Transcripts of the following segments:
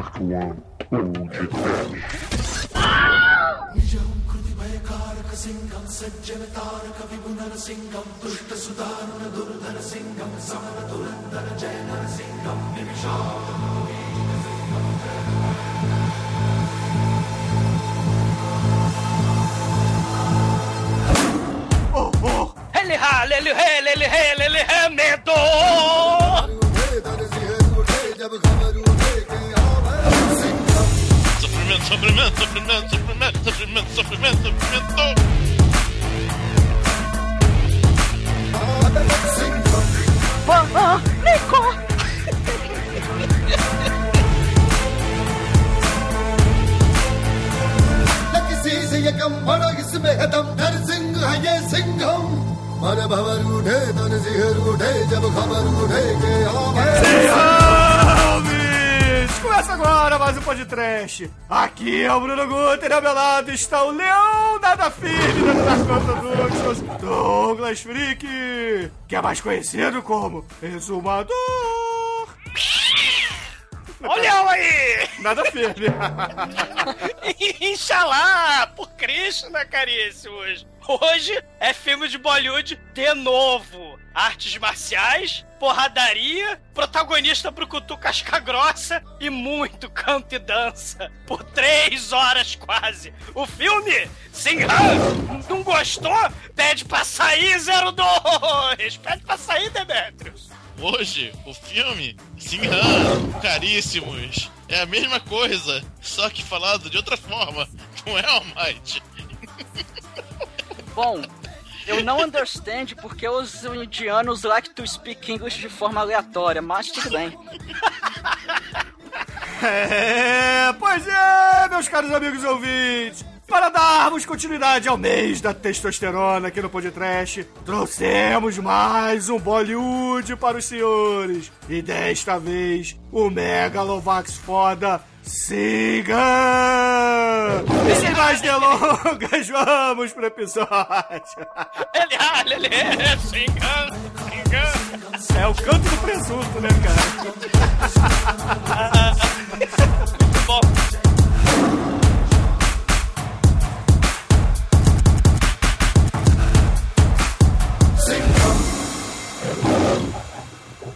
last one told you Singham सज्जन तारक विभुनर सिंहम दुष्ट सुदारुण दुर्धर सिंहम समर दुरंधर जय नर सिंहम निमिषाद Ele rala, ele rela, ele rela, ele remedou. Sofrimento, sofrimento, sofrimento, sofrimento, sofrimento, sofrimento, sofrimento. Mamã, Nico! लकिसीयकं बड़ो इसमें हतम नरसिंह है ये सिंघम मन भवर उठे तन सिहर उठे जब खबर उठे के Começa agora mais um podcast. Aqui é o Bruno Guter e ao meu lado está o Leão Nada Firme da Dark Productions, Douglas Freak, que é mais conhecido como Exumador. Olha aí! Nada firme. Inxalá! Por Cristo, né, caríssimos? Hoje é filme de Bollywood de novo. Artes marciais, porradaria, protagonista brucutu casca grossa e muito canto e dança. Por três horas quase. O filme, Sinhan, não gostou? Pede pra sair 02! Pede pra sair, Demetrius! Hoje, o filme Sinhan, caríssimos, é a mesma coisa, só que falado de outra forma, com All Might. Bom, eu não understand porque os indianos like to speak English de forma aleatória, mas tudo bem. É, pois é, meus caros amigos ouvintes. Para darmos continuidade ao mês da testosterona aqui no podcast, trouxemos mais um Bollywood para os senhores. E desta vez, o Megalovax foda Siga! E sem mais delongas, vamos pro episódio. Ele é. É o canto do presunto, né, cara? Muito bom.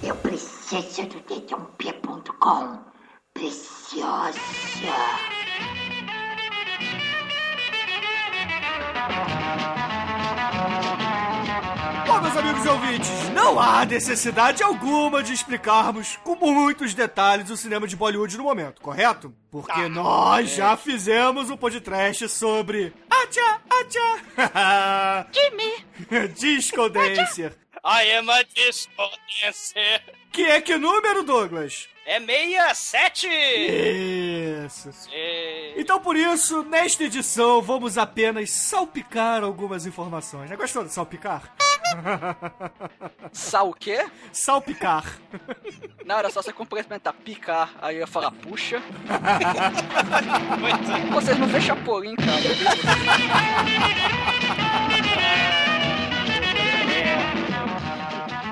Eu preciso do dedãopia.com. Preciosa. Bom, meus amigos e ouvintes, não há necessidade alguma de explicarmos com muitos detalhes o cinema de Bollywood no momento, correto? Porque nós já fizemos um podcast sobre Acha, Acha, Jimmy! Disco Dancer. I am a disco dancer. Que é que número, Douglas? É 67! Isso. É... Então, por isso, nesta edição, vamos apenas salpicar algumas informações. Já gostou de salpicar? Sal o quê? Salpicar. Não, era só você complementar picar, aí eu ia falar puxa. Vocês não fecham Chapolin, cara.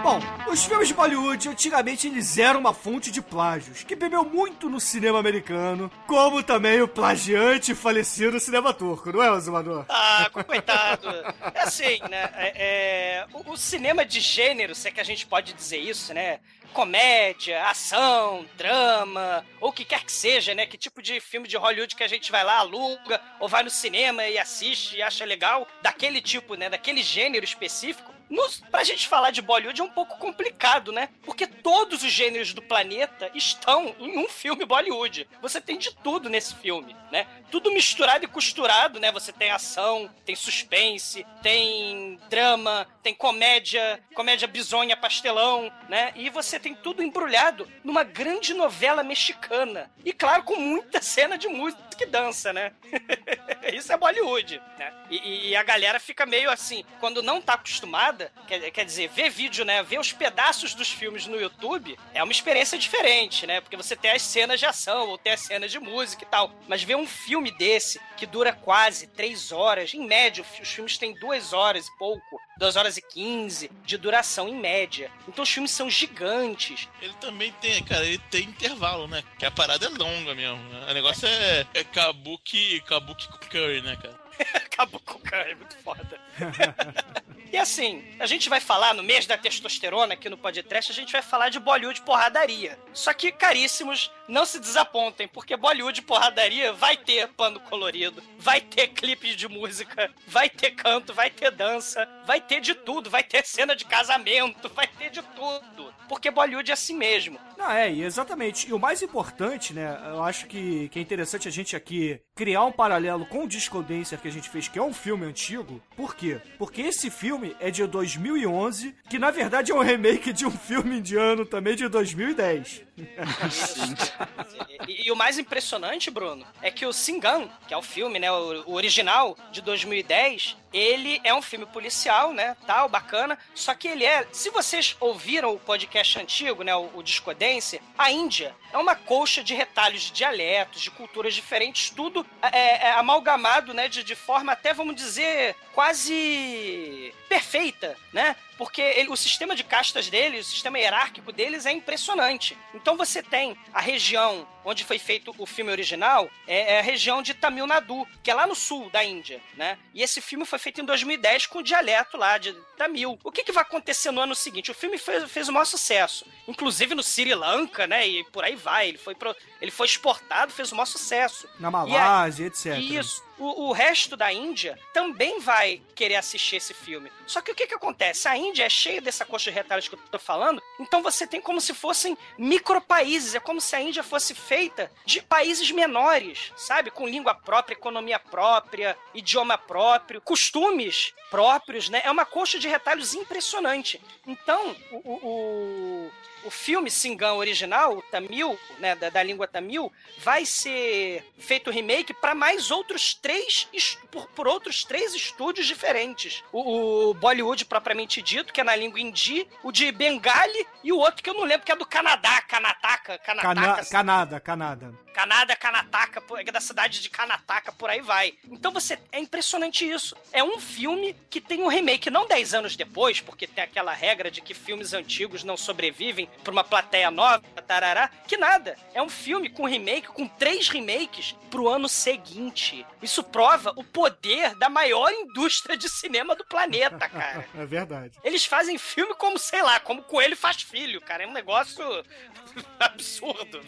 Bom, os filmes de Bollywood antigamente eles eram uma fonte de plágios, que bebeu muito no cinema americano, como também o plagiante falecido cinema turco, não é, Ozumador? Ah, coitado. É assim, né? é- é, o, o cinema de gênero, se é que a gente pode dizer isso, né? Comédia, ação, drama, ou o que quer que seja, né? Que tipo de filme de Hollywood que a gente vai lá, aluga, ou vai no cinema e assiste e acha legal, daquele tipo, né? Daquele gênero específico. Nos, pra gente falar de Bollywood é um pouco complicado, né? Porque todos os gêneros do planeta estão em um filme Bollywood. Você tem de tudo nesse filme, né? Tudo misturado e costurado, né? Você tem ação, tem suspense, tem drama, tem comédia, comédia bizonha, pastelão, né? E você tem tudo embrulhado numa grande novela mexicana. E claro, com muita cena de música e dança, né? isso é Bollywood, né? E- e a galera fica meio assim, quando não tá acostumada, quer, quer dizer, ver vídeo, né? Ver os pedaços dos filmes no YouTube é uma experiência diferente, né? Porque você tem as cenas de ação, ou tem as cenas de música e tal. Mas ver um filme desse, que dura quase três horas, em média, os filmes têm duas horas e pouco, duas horas e quinze de duração, em média. Então os filmes são gigantes. Ele também tem, cara, ele tem intervalo, né? Que a parada é longa mesmo. né? O negócio é, é kabuki, kabuki curry, né, cara? Acabou com o cara, é muito foda. e assim, a gente vai falar no mês da testosterona aqui no podcast, a gente vai falar de Bollywood porradaria. Só que, caríssimos, não se desapontem, porque Bollywood porradaria vai ter pano colorido, vai ter clipe de música, vai ter canto, vai ter dança, vai ter de tudo, vai ter cena de casamento, vai ter de tudo. Porque Bollywood é assim mesmo. Não, é, exatamente. E o mais importante, né, eu acho que, que é interessante a gente aqui criar um paralelo com o Disco Dancer que a gente fez, que é um filme antigo. Por quê? Porque esse filme é de 2011, que na verdade é um remake de um filme indiano também de 2010. E, e o mais impressionante, Bruno, é que o Singan, que é o filme, né, o, o original de 2010, ele é um filme policial, né, tal, bacana, só que ele é, se vocês ouviram o podcast antigo, né, o, o Disco Dance, a Índia é uma colcha de retalhos de dialetos, de culturas diferentes, tudo é, é amalgamado, né, de, de forma até, vamos dizer, quase perfeita, né, porque ele- o sistema de castas dele, o sistema hierárquico deles é impressionante. Então você tem a região onde foi feito o filme original, é, é a região de Tamil Nadu, que é lá no sul da Índia, né? E esse filme foi feito em 2010 com o dialeto lá de Tamil. O que, que vai acontecer no ano seguinte? O filme fez, fez o maior sucesso, inclusive no Sri Lanka, né? E por aí vai. Ele foi, pro- ele foi exportado, fez o maior sucesso. Na aí- Malásia, etc. isso. O, o resto da Índia também vai querer assistir esse filme. Só que o que que acontece? A Índia é cheia dessa coxa de retalhos que eu tô falando, então você tem como se fossem micropaíses. É como se a Índia fosse feita de países menores, sabe? Com língua própria, economia própria, idioma próprio, costumes próprios, né? É uma coxa de retalhos impressionante. Então, o, o, o, o filme Singan original, o Tamil, né, da, da língua Tamil, vai ser feito remake para mais outros três por, por outros três estúdios diferentes. O, o Bollywood propriamente dito, que é na língua hindi, o de Bengali e o outro que eu não lembro que é do Canadá, Kanataka, Cana Kanataka, Canadá, Canadá. Canadá, Kanataka, por- é da cidade de Kanataka, por aí vai. Então você é impressionante isso. É um filme que tem um remake não 10 anos depois, porque tem aquela regra de que filmes antigos não sobrevivem pra uma plateia nova, tarará, que nada. É um filme com remake, com três remakes pro ano seguinte. Isso prova o poder da maior indústria de cinema do planeta, cara. É verdade. Eles fazem filme como, sei lá, como coelho faz filho, cara. É um negócio absurdo.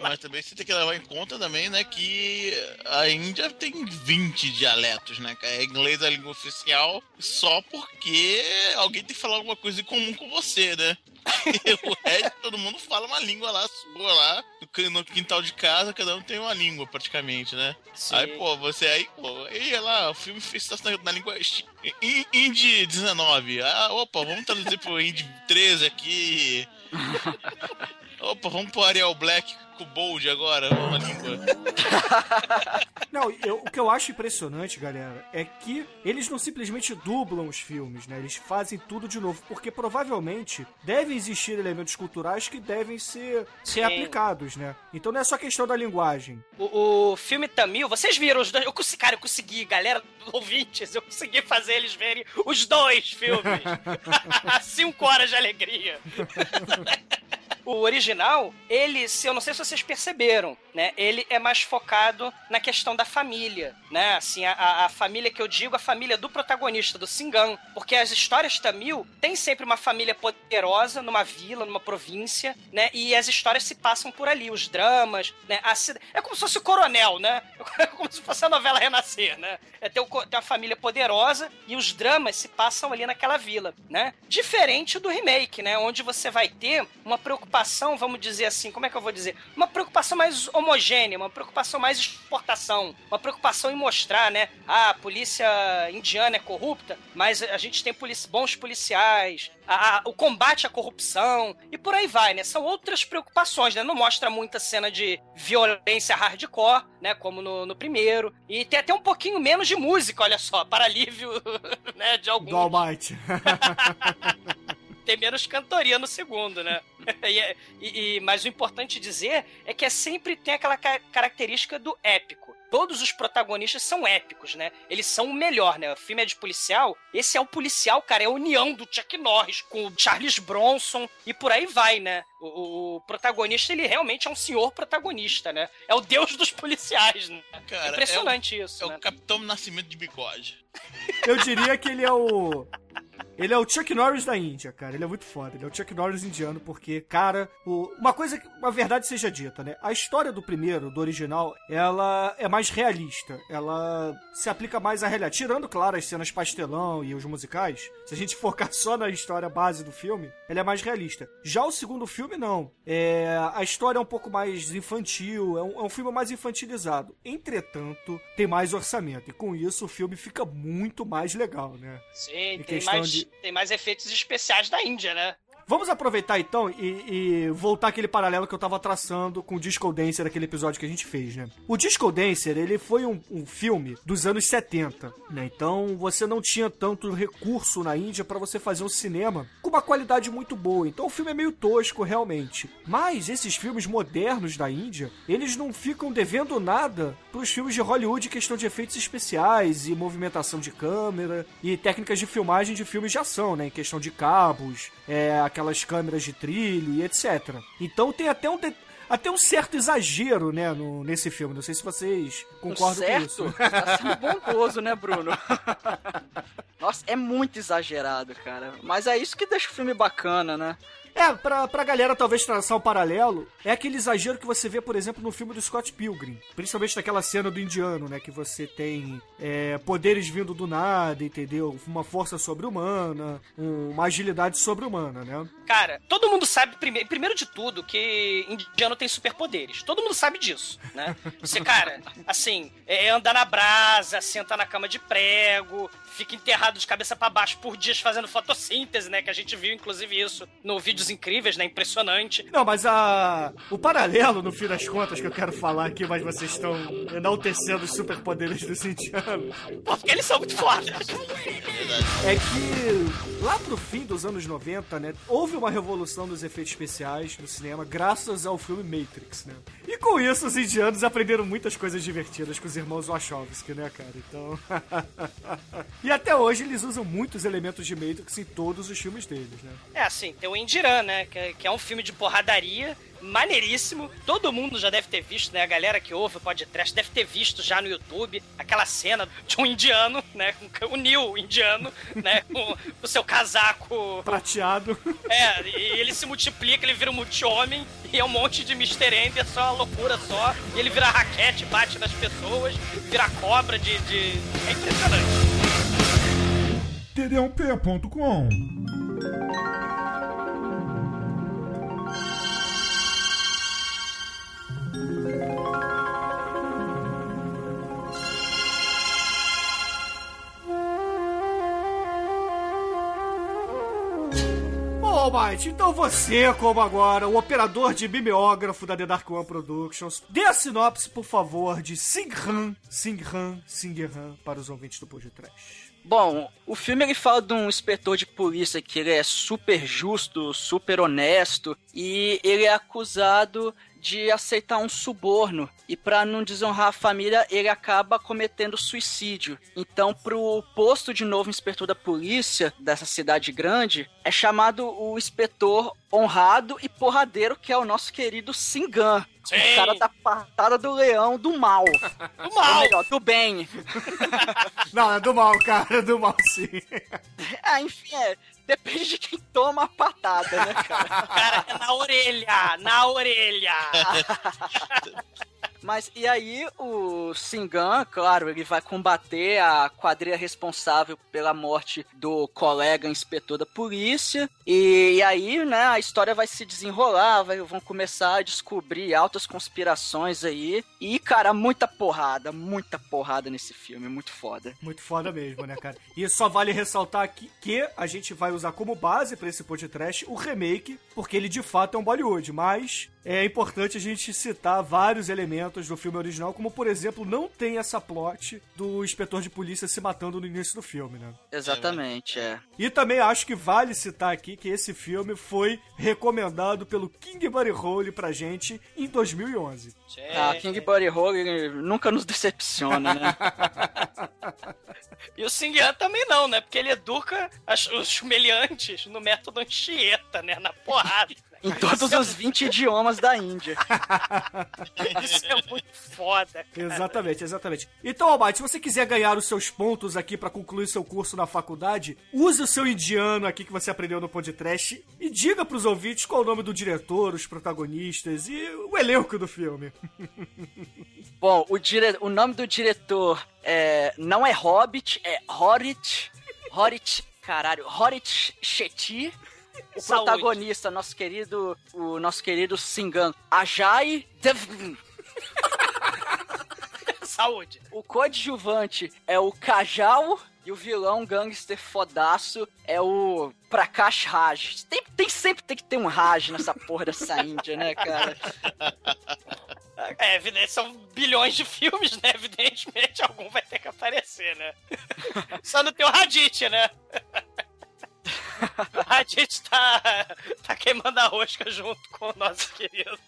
Mas também você tem que levar em conta também, né, que a Índia tem 20 dialetos, né, cara? É inglês a língua oficial só porque alguém tem que falar alguma coisa em comum com você, né? E o resto, todo mundo fala uma língua lá, sua lá, no quin- no quintal de casa, cada um tem uma língua praticamente, né? Sim. Aí, pô, você aí, pô, aí lá, o filme fez na, na língua Indie 19. Ah, opa, vamos traduzir pro Indie 13 aqui. Opa, vamos pro Arial Black com o Bold agora, uma língua. Não, eu- o que eu acho impressionante, galera, é que eles não simplesmente dublam os filmes, né? Eles fazem tudo de novo, porque provavelmente devem existir elementos culturais que devem ser, ser Sim. aplicados, né? Então não é só questão da linguagem. O, o filme Tamil, vocês viram os dois? Eu consegui, cara, eu consegui, galera, ouvintes, eu consegui fazer eles verem os dois filmes. Cinco horas de alegria. O original, ele, se eu não sei se vocês perceberam, né? Ele é mais focado na questão da família, né? Assim, a- a, família que eu digo, a família do protagonista, do Singan. Porque as histórias tamil tem sempre uma família poderosa numa vila, numa província, né? E as histórias se passam por ali, os dramas, né? A É como se fosse o coronel, né? É como se fosse a novela Renascer, né? É ter, o ter família poderosa e os dramas se passam ali naquela vila, né? Diferente do remake, né? Onde você vai ter uma preocupação preocupação, vamos dizer assim, como é que eu vou dizer? Uma preocupação mais homogênea, uma preocupação mais exportação, uma preocupação em mostrar, né? Ah, a polícia indiana é corrupta, mas a gente tem polici bons policiais, a- a- o combate à corrupção e por aí vai, né? São outras preocupações, né? Não mostra muita cena de violência hardcore, né? Como no, no primeiro. E tem até um pouquinho menos de música, olha só, para alívio, né? De alguns Do Almighty. tem menos cantoria no segundo, né? E é- e- e- mas o importante dizer é que é sempre tem aquela ca- característica do épico. Todos os protagonistas são épicos, né? Eles são o melhor, né? O filme é de policial. Esse é o policial, cara. É a união do Chuck Norris com o Charles Bronson e por aí vai, né? O, o- o protagonista, ele realmente é um senhor protagonista, né? É o deus dos policiais, né? Cara, Impressionante isso, É né? o Capitão Nascimento de bigode. Eu diria que ele é o. Ele é o Chuck Norris da Índia, cara. Ele é muito foda. Ele é o Chuck Norris indiano, porque, cara, o- uma coisa, que- uma verdade seja dita, né? A história do primeiro, do original, ela é mais realista. Ela se aplica mais à realidade. Tirando, claro, as cenas pastelão e os musicais, se a gente focar só na história base do filme, ela é mais realista. Já o segundo filme, não. É, a história é um pouco mais infantil, é um, é um filme mais infantilizado. Entretanto, tem mais orçamento. E com isso, o filme fica muito mais legal, né? Sim, Em tem mais, de- tem mais efeitos especiais da Índia, né? Vamos aproveitar então e, e voltar aquele paralelo que eu tava traçando com o Disco Dancer, aquele episódio que a gente fez, né? O Disco Dancer, ele foi um, um filme dos anos 70, né? Então você não tinha tanto recurso na Índia pra você fazer um cinema com uma qualidade muito boa. Então o filme é meio tosco, realmente. Mas esses filmes modernos da Índia, eles não ficam devendo nada pros filmes de Hollywood em questão de efeitos especiais e movimentação de câmera e técnicas de filmagem de filmes de ação, né? Em questão de cabos, é, aquelas câmeras de trilho e etc. Então tem até um, de- até um certo exagero, né, no- nesse filme. Não sei se vocês concordam com isso. certo? Tá sendo bondoso, né, Bruno? Nossa, é muito exagerado, cara. Mas é isso que deixa o filme bacana, né? É, pra, pra galera talvez traçar um paralelo, é aquele exagero que você vê, por exemplo, no filme do Scott Pilgrim. Principalmente naquela cena do indiano, né? Que você tem é, poderes vindo do nada, entendeu? Uma força sobre-humana, um- uma agilidade sobre-humana, né? Cara, todo mundo sabe, prime primeiro de tudo, que indiano tem superpoderes. Todo mundo sabe disso, né? Você, cara, assim, é andar na brasa, senta na cama de prego, fica enterrado de cabeça pra baixo por dias fazendo fotossíntese, né? Que a gente viu, inclusive, isso no Incríveis, né? Impressionante. Não, mas a o paralelo, no fim das contas, que eu quero falar aqui, mas vocês estão enaltecendo os superpoderes dos indianos, Pô, porque eles são muito fodas. é que lá pro fim dos anos 90, né, houve uma revolução dos efeitos especiais no cinema graças ao filme Matrix, né? E com isso os indianos aprenderam muitas coisas divertidas com os irmãos Wachowski, né, cara? Então, e até hoje eles usam muitos elementos de Matrix em todos os filmes deles, né? É assim, tem o Né? Que, que é um filme de porradaria, maneiríssimo. Todo mundo já deve ter visto, né? A galera que ouve o podcast deve ter visto já no YouTube aquela cena de um indiano, né? O Neil indiano, né? Com o seu casaco. Prateado. É, e ele se multiplica, ele vira um multi-homem e é um monte de Mr. Ender, só uma loucura só. E ele vira raquete, bate nas pessoas, vira cobra de. de... É impressionante. td1p.com Bom, Almighty, então você, como agora, o operador de mimeógrafo da The Dark One Productions, dê a sinopse, por favor, de Singhan, Singhan, Singhan, para os ouvintes do Pod Trash. Bom, o filme ele fala de um inspetor de polícia que ele é super justo, super honesto e ele é acusado de aceitar um suborno e para não desonrar a família ele acaba cometendo suicídio. Então, pro posto de novo inspetor da polícia dessa cidade grande é chamado o inspetor honrado e porradeiro que é o nosso querido Singan. Sim. O cara da patada do leão do mal. Do Ou mal! melhor, do bem. Não, é do mal, cara, é do mal sim. Ah, enfim, é. Depende de quem toma a patada, né, cara? Cara, é na orelha! Na orelha! Mas e aí o Singan, claro, ele vai combater a quadrilha responsável pela morte do colega inspetor da polícia. E, e aí, né, a história vai se desenrolar, vai, vão começar a descobrir altas conspirações aí. E, cara, muita porrada, muita porrada nesse filme, muito foda. Muito foda mesmo, né, cara? E só vale ressaltar aqui que a gente vai usar como base pra esse podcast o remake, porque ele de fato é um Bollywood, mas é importante a gente citar vários elementos do filme original, como por exemplo, não tem essa plot do inspetor de polícia se matando no início do filme, né? Exatamente, é. E também acho que vale citar aqui que esse filme foi recomendado pelo King Buddy Hole pra gente em 2011. Ah, King Buddy Hole nunca nos decepciona, né? E o Singan também não, né? Porque ele educa as- os meliantes no método Anchieta, né? Na porrada. Em todos os 20 idiomas da Índia. Isso é muito foda, cara. Exatamente, exatamente. Então, Almighty, se você quiser ganhar os seus pontos aqui pra concluir seu curso na faculdade, use o seu indiano aqui que você aprendeu no podcast e diga pros ouvintes qual o nome do diretor, os protagonistas e o elenco do filme. Bom, o, dire... o nome do diretor é... não é Hobbit, é Horit. Horit, caralho, Horit Shetty. O protagonista, nosso querido, o nosso querido Singan, Ajay Devgan. Saúde. O coadjuvante é o Kajal e o vilão gangster fodaço é o Prakash Raj. Tem, tem- sempre tem que ter um Raj nessa porra dessa Índia, né, cara? É, evidente, são bilhões de filmes, né? Evidentemente, algum vai ter que aparecer, né? Só não tem o Raditz, né? O Raditz tá, tá queimando a rosca junto com o nosso querido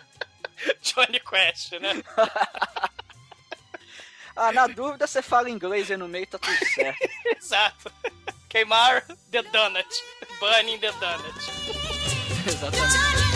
Johnny Quest, né? Ah, na dúvida você fala inglês aí no meio, tá tudo certo. Exato. Queimar the donut. Burning the donut. Exatamente.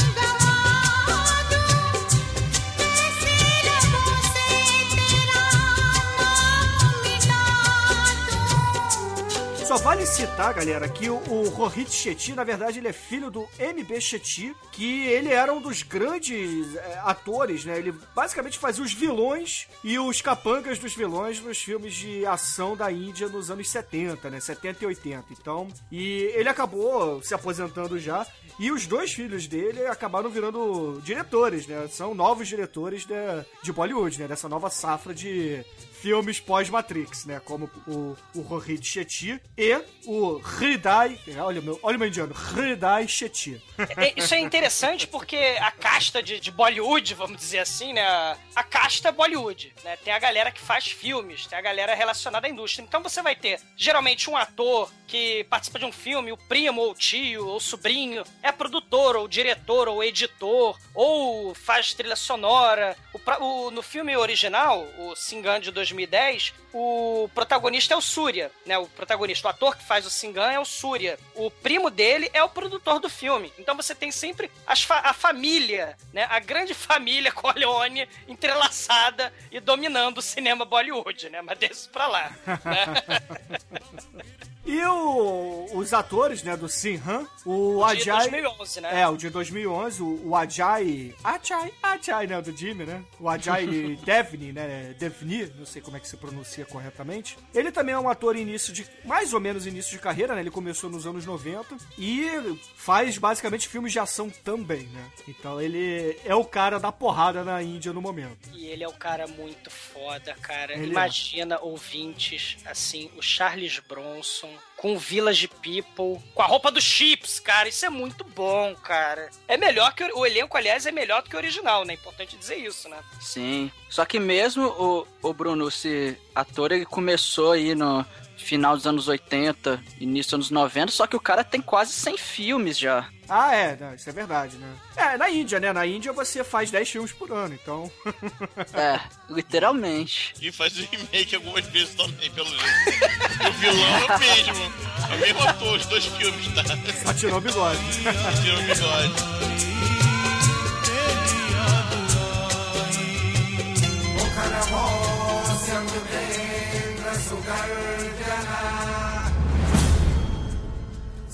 Só vale citar, galera, que o, o Rohit Shetty, na verdade, ele é filho do MB Shetty, que ele era um dos grandes é, atores, né? Ele basicamente fazia os vilões e os capangas dos vilões nos filmes de ação da Índia nos anos 70, né? 70 e 80. Então, e ele acabou se aposentando já. E os dois filhos dele acabaram virando diretores, né? São novos diretores de, de Bollywood, né? Dessa nova safra de filmes pós-Matrix, né? Como o, o Rohit Shetty e o Hridai. Olha o meu, olha o meu indiano, Hridai Shetty. É, Isso é interessante porque a casta de, de Bollywood, vamos dizer assim, né? A casta é Bollywood, né? Tem a galera que faz filmes, tem a galera relacionada à indústria. Então você vai ter, geralmente, um ator que participa de um filme, o primo, ou o tio, ou o sobrinho, é produtor, ou diretor, ou editor, ou faz trilha sonora. O o- no filme original, o Singan de 2010, o protagonista é o Surya, né? O protagonista, o ator que faz o Singan é o Surya. O primo dele é o produtor do filme. Então você tem sempre fa- a família, né? A grande família Corleone entrelaçada e dominando o cinema Bollywood, né? Mas desse pra lá, né? E o- os atores, né, do Sinhan, o De Ajay... 2011, né? É, o de 2011, o, o Ajay... Ajay, Ajay, né, do Jimmy, né? O Ajay Devni, né, Devni, não sei como é que se pronuncia corretamente. Ele também é um ator início de... mais ou menos início de carreira, né? Ele começou nos anos 90 e faz basicamente filmes de ação também, né? Então ele é o cara da porrada na Índia no momento. E ele é um cara muito foda, cara. Ele é. Imagina, ouvintes, assim, o Charles Bronson com Village People, com a roupa dos Chips, cara. Isso é muito bom, cara. É melhor que o, elenco, aliás, é melhor do que o original, né? Importante dizer isso, né? Sim. Só que mesmo o, o Bruno, esse ator, ele começou aí no final dos anos 80, início dos anos 90, só que o cara tem quase 100 filmes já. Ah, é, isso é verdade, né? É, na Índia, né? Na Índia você faz 10 filmes por ano, então. é, literalmente. E faz o remake algumas vezes também, pelo jeito. o vilão é o mesmo. É o mesmo ator, os dois filmes, tá? Atirou o bigode. Atirou o bigode. O cara roça, meu bem, pra Sugar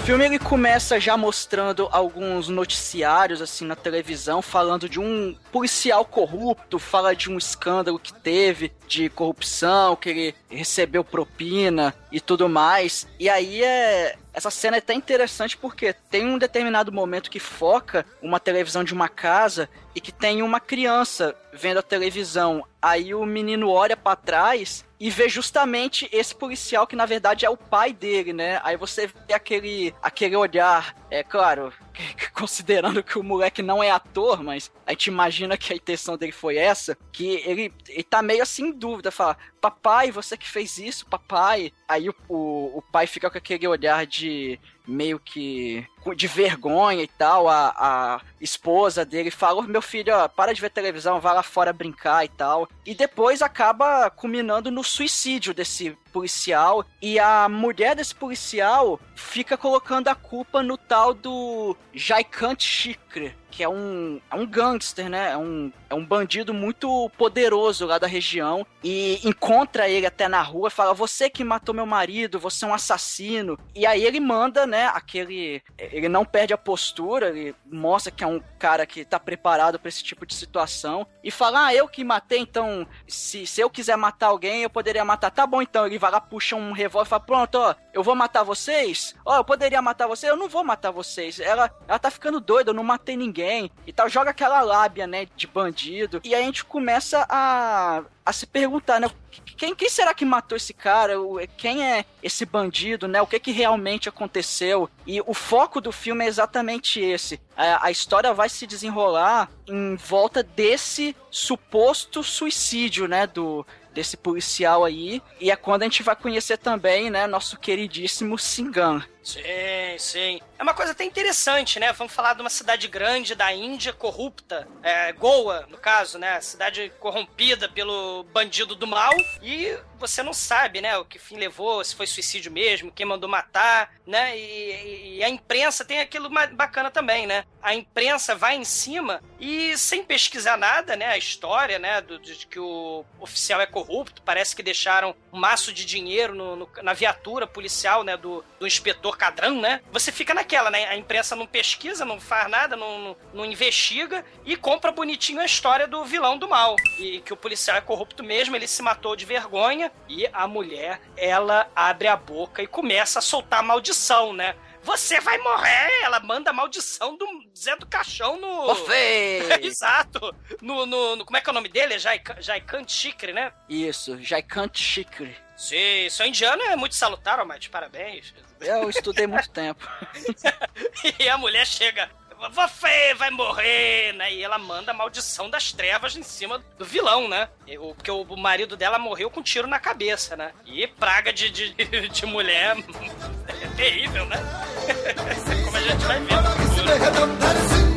O filme ele começa já mostrando alguns noticiários assim na televisão falando de um policial corrupto, fala de um escândalo que teve de corrupção, que ele recebeu propina e tudo mais. E aí é essa cena é até interessante porque tem um determinado momento que foca uma televisão de uma casa e que tem uma criança vendo a televisão. Aí o menino olha pra trás e vê justamente esse policial que na verdade é o pai dele, né? Aí você vê aquele aquele olhar, é claro, considerando que o moleque não é ator, mas a gente imagina que a intenção dele foi essa, que ele, ele tá meio assim em dúvida, fala, papai, você que fez isso, papai. Aí o, o, o pai fica com aquele olhar de meio que de vergonha e tal, a, a esposa dele fala, "Ô, meu filho, ó, para de ver televisão, vai lá fora brincar e tal. E depois acaba culminando no suicídio desse policial e a mulher desse policial fica colocando a culpa no tal do Jaikant Shikre, que é um, é um gangster, né? É um, é um bandido muito poderoso lá da região e encontra ele até na rua fala: Você que matou meu marido, você é um assassino. E aí ele manda, né? Aquele. Ele não perde a postura, ele mostra que é um cara que tá preparado pra esse tipo de situação e fala: Ah, eu que matei, então se, se eu quiser matar alguém, eu poderia matar. Tá bom, então. Ele vai lá, puxa um revólver e fala: Pronto, ó, eu vou matar vocês. Ó, eu poderia matar vocês, eu não vou matar vocês. Ela, ela tá ficando doida, eu não matei ninguém e tal. Joga aquela lábia, né, de bandido. E aí a gente começa a, a se perguntar, né? Quem, quem será que matou esse cara? Quem é esse bandido, né? O que que realmente aconteceu? E o foco do filme é exatamente esse. A, a história vai se desenrolar em volta desse suposto suicídio, né? Do, desse policial aí. E é quando a gente vai conhecer também, né? Nosso queridíssimo Singan. Sim, sim. É uma coisa até interessante, né? Vamos falar de uma cidade grande da Índia corrupta. É, Goa, no caso, né? Cidade corrompida pelo bandido do mal. E você não sabe, né? O que fim levou, se foi suicídio mesmo, quem mandou matar, né? E, e- a imprensa tem aquilo bacana também, né? A imprensa vai em cima e sem pesquisar nada, né? A história, né? Do, de que o oficial é corrupto. Parece que deixaram um maço de dinheiro no- no- na viatura policial, né? Do, do inspetor Cadrão, né? Você fica naquela, né? A imprensa não pesquisa, não faz nada, não, não, não investiga e compra bonitinho a história do vilão do mal. E que o policial é corrupto mesmo, ele se matou de vergonha e a mulher, ela abre a boca e começa a soltar maldição, né? Você vai morrer! Ela manda a maldição do Zé do Caixão no. Você! Exato! No, no, no- Como é que é o nome dele? É Jaikan Jaikan Chikri, né? Isso, Jaikant Shikri. Sim, seu indiano é muito salutar, Almighty, parabéns. Eu estudei muito tempo. E a mulher chega, você vai morrer, né? E ela manda a maldição das trevas em cima do vilão, né? E o- Porque o marido dela morreu com um tiro na cabeça, né? E praga de, de, de mulher é terrível, né? Como a gente vai ver no futuro.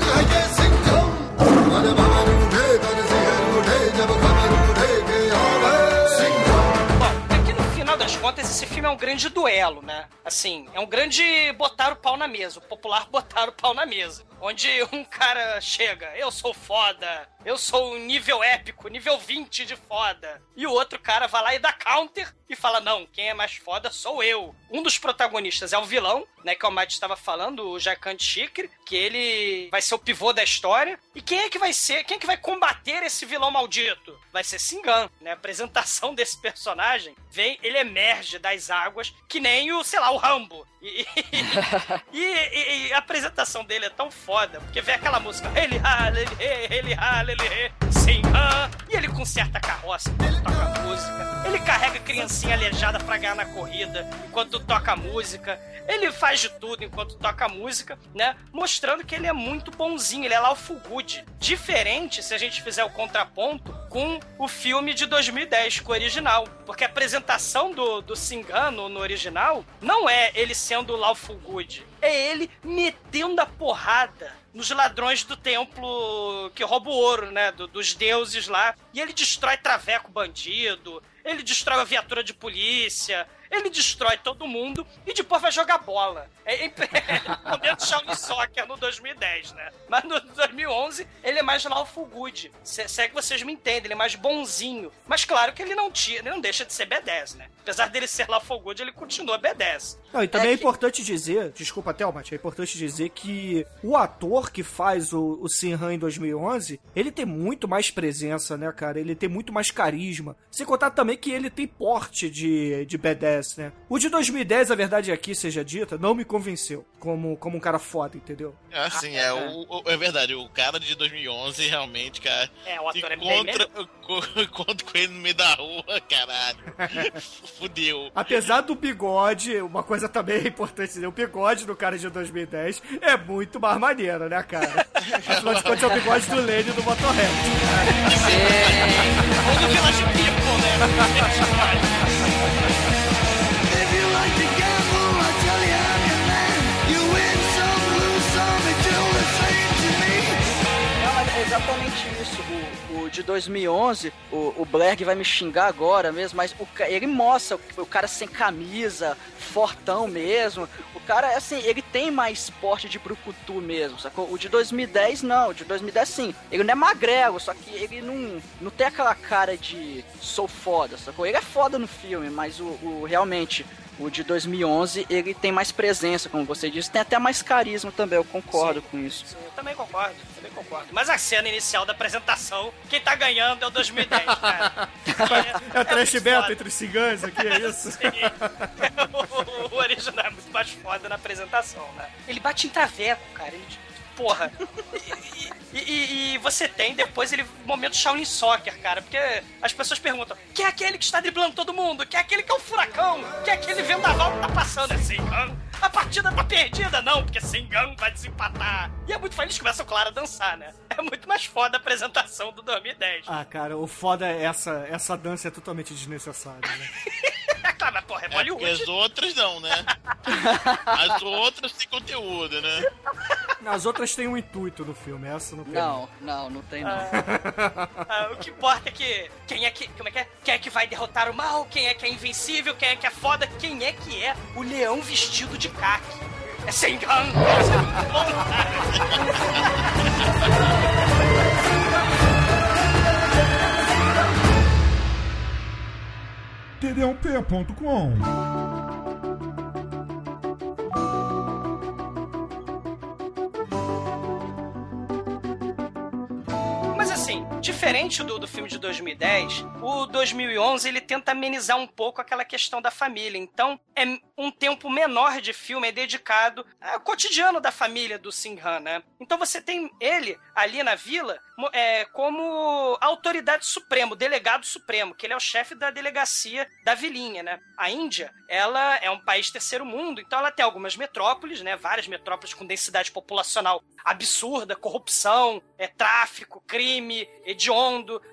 Contas, esse filme é um grande duelo, né? Assim, é um grande botar o pau na mesa, o popular botar o pau na mesa. Onde um cara chega, eu sou foda, eu sou um nível épico, nível 20 de foda. E o outro cara vai lá e dá counter e fala: não, quem é mais foda sou eu. Um dos protagonistas é o vilão, né? Que o Matt estava falando, o Jacant Chikri, que ele vai ser o pivô da história. E quem é que vai ser, quem é que vai combater esse vilão maldito? Vai ser Singan, né? A apresentação desse personagem vem, ele emerge das águas que nem o, sei lá, o Rambo. E, e- e- e a apresentação dele é tão foda, porque vem aquela música, ele rala, ele ele rala, ele re, Singan. E ele conserta a carroça enquanto toca a música. Ele carrega a criancinha aleijada pra ganhar na corrida enquanto toca a música. Ele faz de tudo enquanto toca a música, né? Mostrando que ele é muito bonzinho, ele é lá o Fugude. Diferente, se a gente fizer o contraponto, com o filme de 2010, com o original. Porque a apresentação do, do Singano no original não é ele sendo o Lawful Good. É ele metendo a porrada nos ladrões do templo que rouba o ouro, né? do- dos deuses lá. E ele destrói traveco bandido, ele destrói a viatura de polícia, ele destrói todo mundo e depois vai jogar bola. É, é, é momento Shaolin Soccer no 2010, né? Mas no 2011 ele é mais Lawful Good. Se, se é que vocês me entendem, ele é mais bonzinho. Mas claro que ele não tira, ele não deixa de ser B10, né? Apesar dele ser Lawful Good, ele continua B10. Não, e também é, É que- importante dizer, desculpa Thelma, é importante dizer que o ator que faz o, o Sinhan em 2011, ele tem muito mais presença, né, cara? Ele tem muito mais carisma. Sem contar também que ele tem porte de, de B10, né? O de 2010, a verdade aqui seja dita, não me convenceu como, como um cara foda, entendeu? Assim, é, o, o- é verdade, o cara de 2011 realmente, cara. É, o ator é bem encontra, encontro com ele no meio da rua, caralho. Fudeu. Apesar do bigode, uma coisa também importante dizer, o bigode do cara de 2010 é muito mais maneiro, né, cara? Afinal de contas, é o bigode do Lenny do Motorhead. Ou do Village People, né? Exatamente isso. O, de 2011, o, o Blair vai me xingar agora mesmo, mas o, ele mostra o, o cara sem camisa, fortão mesmo. O cara, assim, ele tem mais porte de brucutu mesmo, sacou? O de 2010, não. O de 2010, sim. Ele não é magrelo, só que ele não, não tem aquela cara de sou foda, sacou? Ele é foda no filme, mas o, o realmente... O de 2011, ele tem mais presença, como você disse, tem até mais carisma também, eu concordo com isso. Sim, eu também concordo, também concordo. Mas a cena inicial da apresentação, quem tá ganhando é o 2010, cara. É o trash muito metal foda. entre os ciganos aqui, é isso? Sim. o, o original é muito mais foda na apresentação, né? Ele bate em traveco, cara. Ele, porra. E, e- e- você tem depois ele momento Shaolin Soccer, cara, porque as pessoas perguntam: quem é aquele que está driblando todo mundo? Quem é aquele que é o furacão? Quem é aquele vendaval que tá passando? É Sengan? A partida tá perdida, não, porque Sengan vai desempatar. E é muito feliz, começam, claro, a dançar, né? É muito mais foda a apresentação do 2010. Ah, cara, o foda é essa, essa dança é totalmente desnecessária, né? É claro, mas porra, é É, as outras não, né? As outras têm conteúdo, né? As outras têm um intuito no filme, essa não tem. Não, não, não tem não. Ah, o que importa é que quem é que. Como é que é? Quem é que vai derrotar o mal? Quem é que é invencível? Quem é que é foda? Quem é que é o leão vestido de caque? É Sengan! É cara. td1p.com diferente do, do filme de 2010, o 2011 ele tenta amenizar um pouco aquela questão da família. Então, é um tempo menor de filme é dedicado ao cotidiano da família do Singhan, né? Então você tem ele ali na vila é, como autoridade suprema, delegado supremo, que ele é o chefe da delegacia da vilinha, né? A Índia, ela é um país terceiro mundo, então ela tem algumas metrópoles, né? Várias metrópoles com densidade populacional absurda, corrupção, é, tráfico, crime,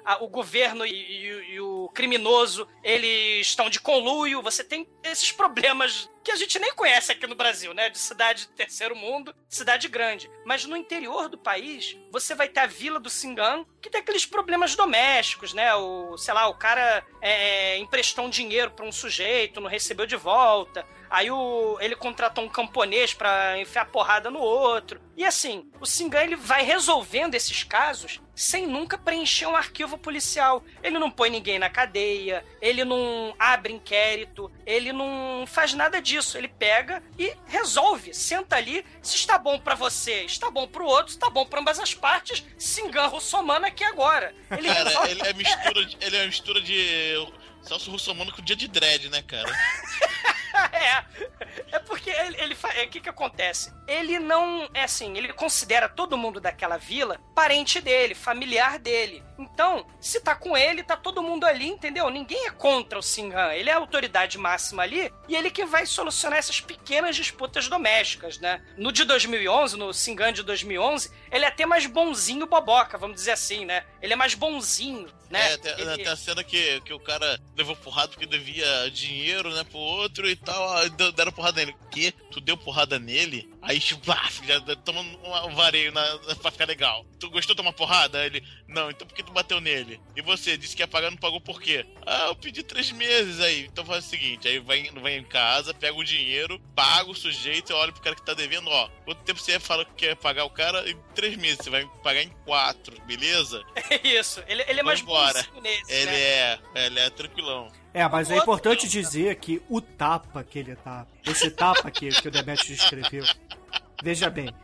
a- o governo e, e- e o criminoso, eles estão de conluio, você tem esses problemas que a gente nem conhece aqui no Brasil, né? De cidade de terceiro mundo, cidade grande. Mas no interior do país, você vai ter a vila do Singan, que tem aqueles problemas domésticos, né? O, sei lá, o cara é, emprestou um dinheiro pra um sujeito, não recebeu de volta. Aí o, ele contratou um camponês pra enfiar porrada no outro. E assim, o Singan ele vai resolvendo esses casos sem nunca preencher um arquivo policial. Ele não põe ninguém na cadeia, ele não abre inquérito, ele não faz nada disso. Ele pega e resolve, senta ali, se está bom pra você, está bom pro outro, está bom pra ambas as partes, Singan russomano aqui agora. Ele Cara, resolve... ele é mistura de, ele é mistura de Celso Russomano com dia de dread, né, cara? é. É porque ele, ele é, o que que acontece? ele não. É assim, ele considera todo mundo daquela vila parente dele, familiar dele. Então, se tá com ele, tá todo mundo ali, entendeu? Ninguém é contra o Sinhan. Ele é a autoridade máxima ali e ele que vai solucionar essas pequenas disputas domésticas, né? No de 2011, no Singan de 2011, ele é até mais bonzinho boboca, vamos dizer assim, né? Ele é mais bonzinho, né? É, tem, Ele- tem a cena que, que o cara levou porrada porque devia dinheiro, né, pro outro e tal. Deu- deram porrada nele. Que? Tu deu porrada nele? Aí, tipo, ah, já toma um, vareio na, pra ficar legal. Tu gostou de tomar porrada? Aí ele, não, então por que tu bateu nele? E você, disse que ia pagar, não pagou por quê? Ah, eu pedi três meses aí. Então faz o seguinte, aí vai, vai em casa, pega o dinheiro, paga o sujeito, olha pro cara que tá devendo, ó. Quanto tempo você fala que quer pagar o cara? Em três meses, você vai pagar em quatro, beleza? Isso, ele, ele é mais bonzinho nesse, Ele né? é, ele é tranquilão. É, mas é importante dizer que o tapa que ele tá. Esse tapa que, que o Demetrius descreveu. Veja bem.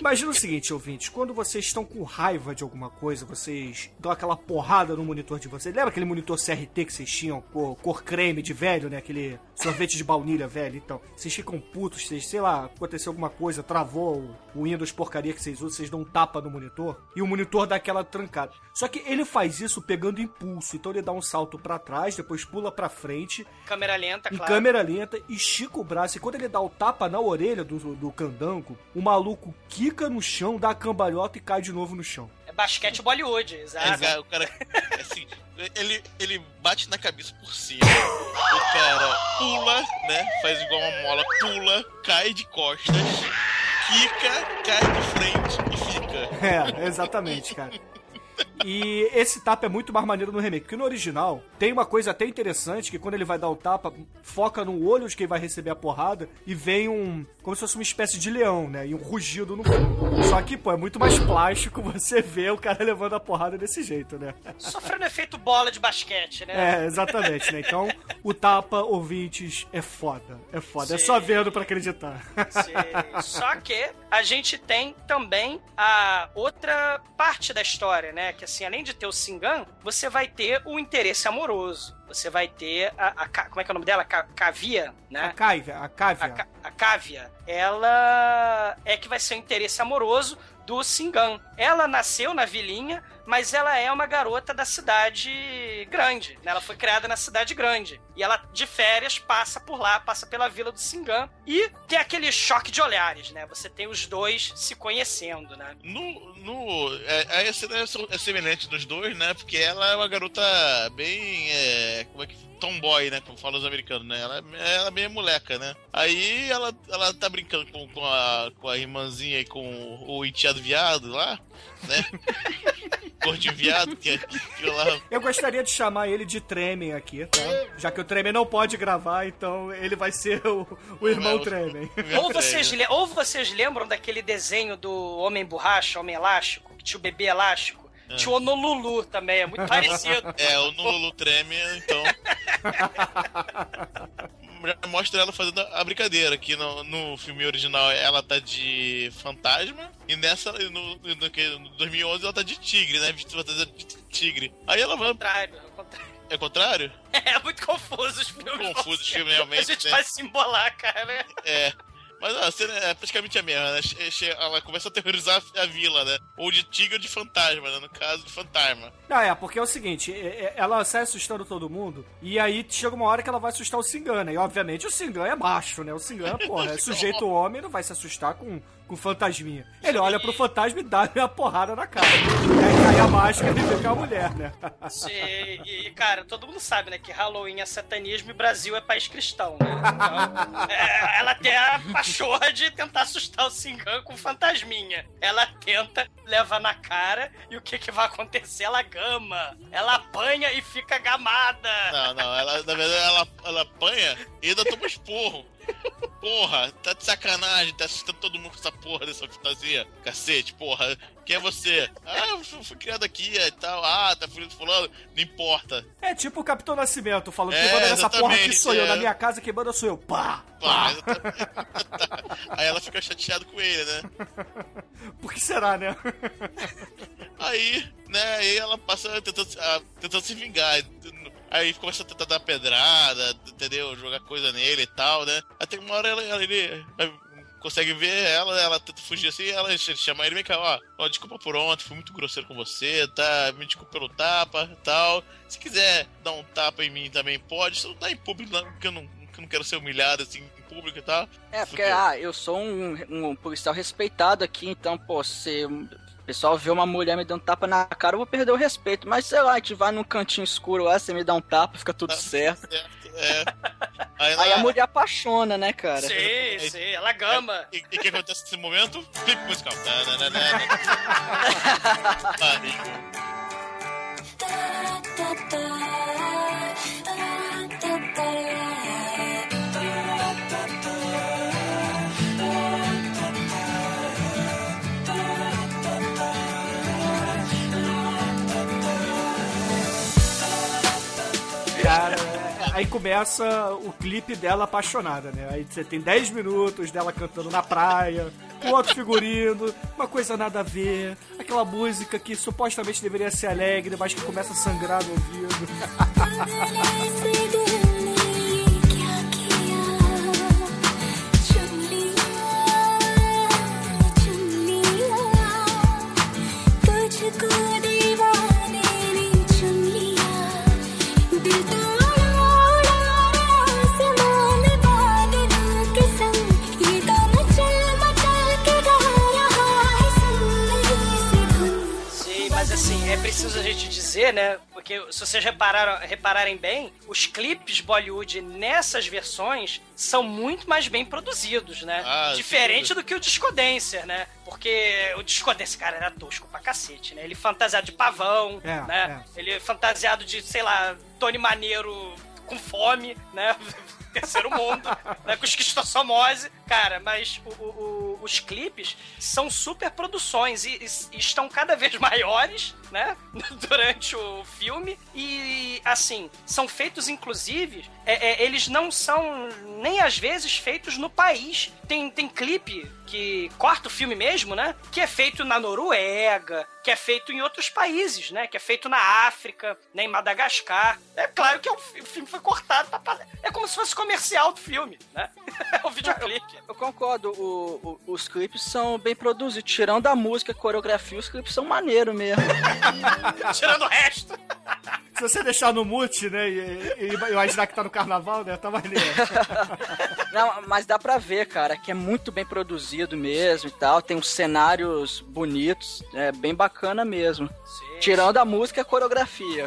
Imagina o seguinte, ouvintes, quando vocês estão com raiva de alguma coisa, vocês dão aquela porrada no monitor de vocês. Lembra aquele monitor CRT que vocês tinham, cor, cor creme de velho, né? Aquele sorvete de baunilha velho, então. Vocês ficam putos, vocês, sei lá, aconteceu alguma coisa, travou o, o Windows porcaria que vocês usam, vocês dão um tapa no monitor e o monitor dá aquela trancada. Só que ele faz isso pegando impulso, então ele dá um salto pra trás, depois pula pra frente, Câmera lenta, em claro. câmera lenta, estica o braço. E quando ele dá o tapa na orelha do, do candango, o maluco quica no chão, dá a cambalhota e cai de novo no chão. É basquete Bollywood, exato. o cara- o cara, assim, ele, ele bate na cabeça por cima. O cara pula, né? Faz igual uma mola, pula, cai de costas, quica, cai de frente e fica. É, exatamente, cara. E esse tapa é muito mais maneiro no remake, porque no original tem uma coisa até interessante que quando ele vai dar o tapa, foca no olho de quem vai receber a porrada e vem um. como se fosse uma espécie de leão, né? E um rugido no fundo. Só que, pô, é muito mais plástico você ver o cara levando a porrada desse jeito, né? Sofrendo efeito bola de basquete, né? É, exatamente, né? Então, o tapa, ouvintes, é foda. É foda. É Sim. só vendo pra acreditar. Sim. Só que a gente tem também a outra parte da história, né? Que assim, além de ter o Singan, você vai ter o interesse amoroso. Você vai ter a, a como é que é o nome dela? Ca- Cavia, A né? Cávia, a A, Cávia. A Cávia, ela é que vai ser o interesse amoroso do Singan. Ela nasceu na vilinha, mas ela é uma garota da cidade grande. né? Ela foi criada na cidade grande. E ela, de férias, passa por lá, passa pela vila do Singan. E tem aquele choque de olhares, né? Você tem os dois se conhecendo, né? No. no é, a cena é so- é semelhante dos dois, né? Porque ela é uma garota bem. É, como é que. Tomboy, né? Como falam os americanos, né? Ela, ela é bem moleca, né? Aí ela, ela tá brincando com, com, a, com a irmãzinha e com o, o enteado viado lá, né? Gordinho viado, que, que lá. Eu gostaria de chamar ele de Tremen aqui, tá? Já que o Tremen não pode gravar, então ele vai ser o, o irmão o- Tremen. Ou vocês, ou vocês lembram daquele desenho do Homem Borracha, Homem Elástico, que tinha o bebê elástico? Tinha o Honolulu também, é muito parecido. É, o Nulu treme, então. Já mostra ela fazendo a brincadeira. Aqui no, no filme original ela tá de fantasma. E nessa, no, no, que- no 2011, ela tá de tigre, né? De tigre. Aí ela vai. Ao contrário, ao contrário. É o contrário? É muito confuso os filmes. Confuso os filmes, realmente, A gente né? vai se embolar, cara. É. Mas a cena é praticamente a mesma, né? Ela começa a terrorizar a vila, né? Ou de tigre ou de fantasma, né? No caso de fantasma. Não, é, porque é o seguinte, é- é- ela sai assustando todo mundo, e aí chega uma hora que ela vai assustar o Singana, e obviamente o Singana é macho, né? O Singana, porra, é sujeito homem, não vai se assustar com, com fantasminha. Ele olha pro fantasma e dá uma porrada na cara. E aí cai a máscara e é a mulher, né? Sim, e, e, cara, todo mundo sabe, né, que Halloween é satanismo e Brasil é país cristão, né? Então, é, ela tem a pachorra de tentar assustar o Singan com fantasminha. Ela tenta, leva na cara, e o que que vai acontecer? Ela gama. Ela apanha e fica gamada. Não, não, ela, na verdade, ela, ela apanha e ainda toma esporro. Porra, tá de sacanagem, tá assustando todo mundo com essa porra dessa fantasia. Cacete, porra. Quem é você? Ah, eu fui, criado aqui e tal. Ah, tá filho do fulano. Não importa. É tipo o Capitão Nascimento falando É, que manda nessa porra aqui sou eu, é. na minha casa que manda sou eu. Pá! Pá, exatamente. Aí ela fica chateada com ele, né? Por que será, né? Aí, né, aí ela passa tentando, a- tentando se vingar. Aí começa a tentar dar pedrada, entendeu? Jogar coisa nele e tal, né? Até uma hora ela, ela- ele. consegue ver ela, ela tenta fugir assim, ela chama ele, vem cá, ó, ó, desculpa por ontem, fui muito grosseiro com você, tá? Me desculpa pelo tapa e tal. Se quiser dar um tapa em mim também pode, só não tá em público, não, porque eu não, que eu não quero ser humilhado assim em público e tal. É, porque, Fudeu. ah, eu sou um, um policial respeitado aqui, então, pô, o pessoal vê uma mulher me dando tapa na cara, eu vou perder o respeito. Mas, sei lá, a gente vai num cantinho escuro lá, você me dá um tapa, fica tudo certo. Certo, é. Aí, a mulher apaixona, né, cara? Sim, sim, ela gama. E e o que acontece nesse momento? Clipe musical. Pariu. Cara, aí começa o clipe dela apaixonada, né? Aí você tem 10 minutos dela cantando na praia, com outro figurino, uma coisa nada a ver, aquela música que supostamente deveria ser alegre, mas que começa a sangrar no ouvido. Sim, é preciso a gente dizer, né? Porque se vocês repararam, repararem bem, os clipes Bollywood nessas versões são muito mais bem produzidos, né? Ah, Diferente sem do que o Disco Dancer, né? Porque o Disco Dancer, cara, era tosco pra cacete, né? Ele fantasiado de pavão, É, né? Ele fantasiado de, sei lá, Tony Maneiro com fome, né? Terceiro mundo, né? Com esquistossomose. Cara, mas o- o- os clipes são super produções e, e estão cada vez maiores, né? Durante o filme. E, assim, são feitos, inclusive, é- é, eles não são nem às vezes feitos no país. Tem, tem clipe que corta o filme mesmo, né? Que é feito na Noruega, que é feito em outros países, né? Que é feito na África, né? em Madagascar. É claro que é o filme foi cortado pra- É como se fosse comercial do filme, né? É um videoclipe. Eu concordo, o- o- os clipes são bem produzidos. Tirando a música, a coreografia, os clipes são maneiro mesmo. Tirando o resto. Se você deixar no mute, né, e, e imaginar que tá no carnaval, né, tá maneiro. Não, mas dá pra ver, cara, que é muito bem produzido mesmo e tal. Tem uns cenários bonitos, é bem bacana mesmo. Tirando a música e a coreografia.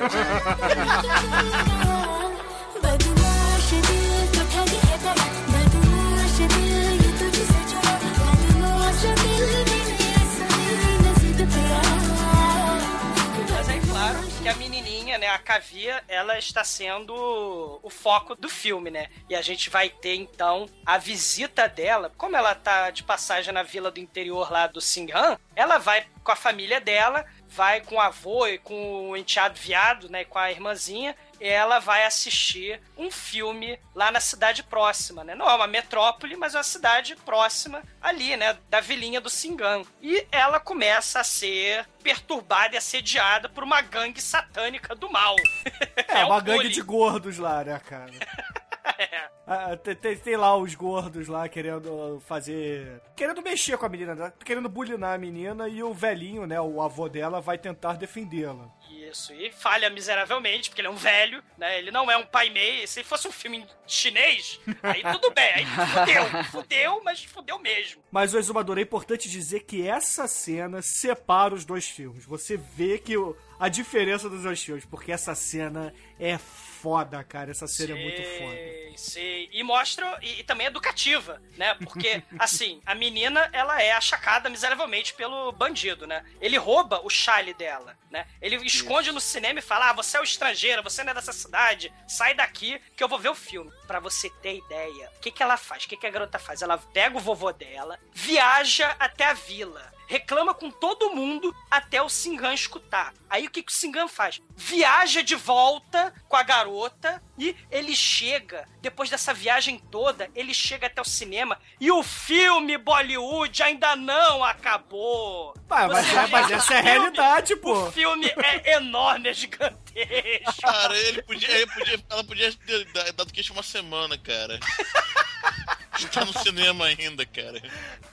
Que a menininha, né, a Kavia, ela está sendo o foco do filme, né? E a gente vai ter, então, a visita dela. Como ela tá de passagem na vila do interior lá do Singhan, ela vai com a família dela, vai com o avô e com o enteado viado, né, com a irmãzinha, ela vai assistir um filme lá na cidade próxima, né? Não é uma metrópole, mas é uma cidade próxima ali, né? Da vilinha do Singan. E ela começa a ser perturbada e assediada por uma gangue satânica do mal. É, o uma gangue de gordos lá, né, cara? Ah, tem, tem- tem lá os gordos lá querendo fazer. Querendo mexer com a menina, né? querendo bulinar a menina e o velhinho, né? O avô dela vai tentar defendê-la. Isso, e falha miseravelmente, porque ele é um velho, né? Ele não é um pai mei. Se fosse um filme chinês, aí tudo bem, aí fudeu. Fudeu, mas fudeu mesmo. Mas, o exumador, é importante dizer que essa cena separa os dois filmes. Você vê que o- a diferença dos dois filmes, porque essa cena é foda, cara. Essa cena é muito foda. Sim, sim. E mostra, e, e também é educativa, né? Porque, assim, a menina, ela é achacada miseravelmente pelo bandido, né? Ele rouba o chale dela, né? Ele esconde no cinema e fala, ah, você é o estrangeiro, você não é dessa cidade, sai daqui que eu vou ver o filme. Pra você ter ideia, o que que ela faz? O que que a garota faz? Ela pega o vovô dela, viaja até a vila, reclama com todo mundo até o Singan escutar. Aí o que, que o Singan faz? Viaja de volta com a garota e ele chega, depois dessa viagem toda, ele chega até o cinema e o filme Bollywood ainda não acabou. Ah, mas, Você é- mas essa é a filme- realidade, pô. O filme é enorme, é gigantesco. Cara, ele podia, ele podia, ela podia ter dado queixo uma semana, cara. Está no cinema ainda, cara.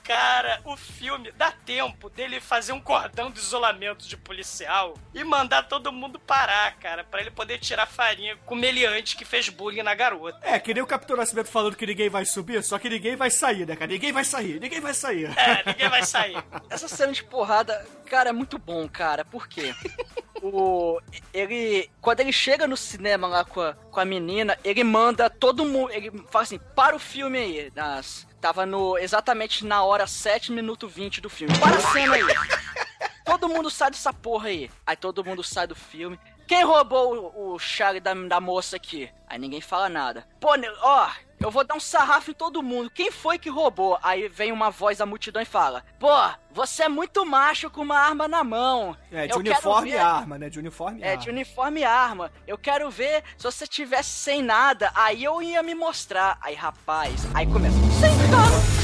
Cara, o filme dá tempo dele fazer um cordão de isolamento de policial e mandar todo mundo parar, cara, pra ele poder tirar farinha com o meliante que fez bullying na garota. É, que nem o Capitão Nascimento falando que ninguém vai subir, só que ninguém vai sair, né, cara? Ninguém vai sair, ninguém vai sair. É, ninguém vai sair. Essa cena de porrada, cara, é muito bom, cara. Por quê? O, ele, quando ele chega no cinema lá com a, com a menina, ele manda todo mundo, ele fala assim, para o filme aí, nas, tava no, exatamente na hora 7 minuto 20 do filme, para a cena aí. Todo mundo sai dessa porra aí. Aí todo mundo sai do filme. Quem roubou o, o chale da, da moça aqui? Aí ninguém fala nada. Pô, ó, eu vou dar um sarrafo em todo mundo. Quem foi que roubou? Aí vem uma voz da multidão e fala: Pô, você é muito macho com uma arma na mão. É, de Eu uniforme e ver- arma, né? De uniforme e É, arma. de uniforme e arma. Eu quero ver se você tivesse sem nada. Aí eu ia me mostrar. Aí, rapaz, aí começa. Sem cara.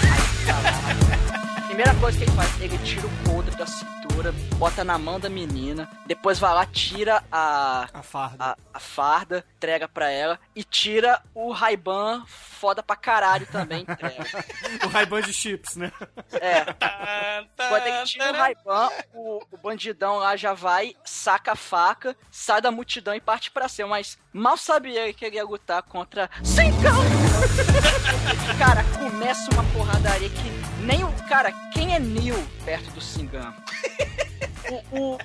Primeira coisa que ele faz, ele tira o coldre da cintura, bota na mão da menina, depois vai lá, tira a, A farda. a, a farda, entrega pra ela e tira o Ray-Ban foda pra caralho também, entrega. O Ray-Ban de chips, né? É, quando ele tira o tan. Ray-Ban, o, o bandidão lá já vai, saca a faca, sai da multidão e parte pra cima. Mas mal sabia ele que ele ia lutar contra Cincão! cara, começa uma porradaria que nem o. Cara, quem é Neil perto do Singan? O, o,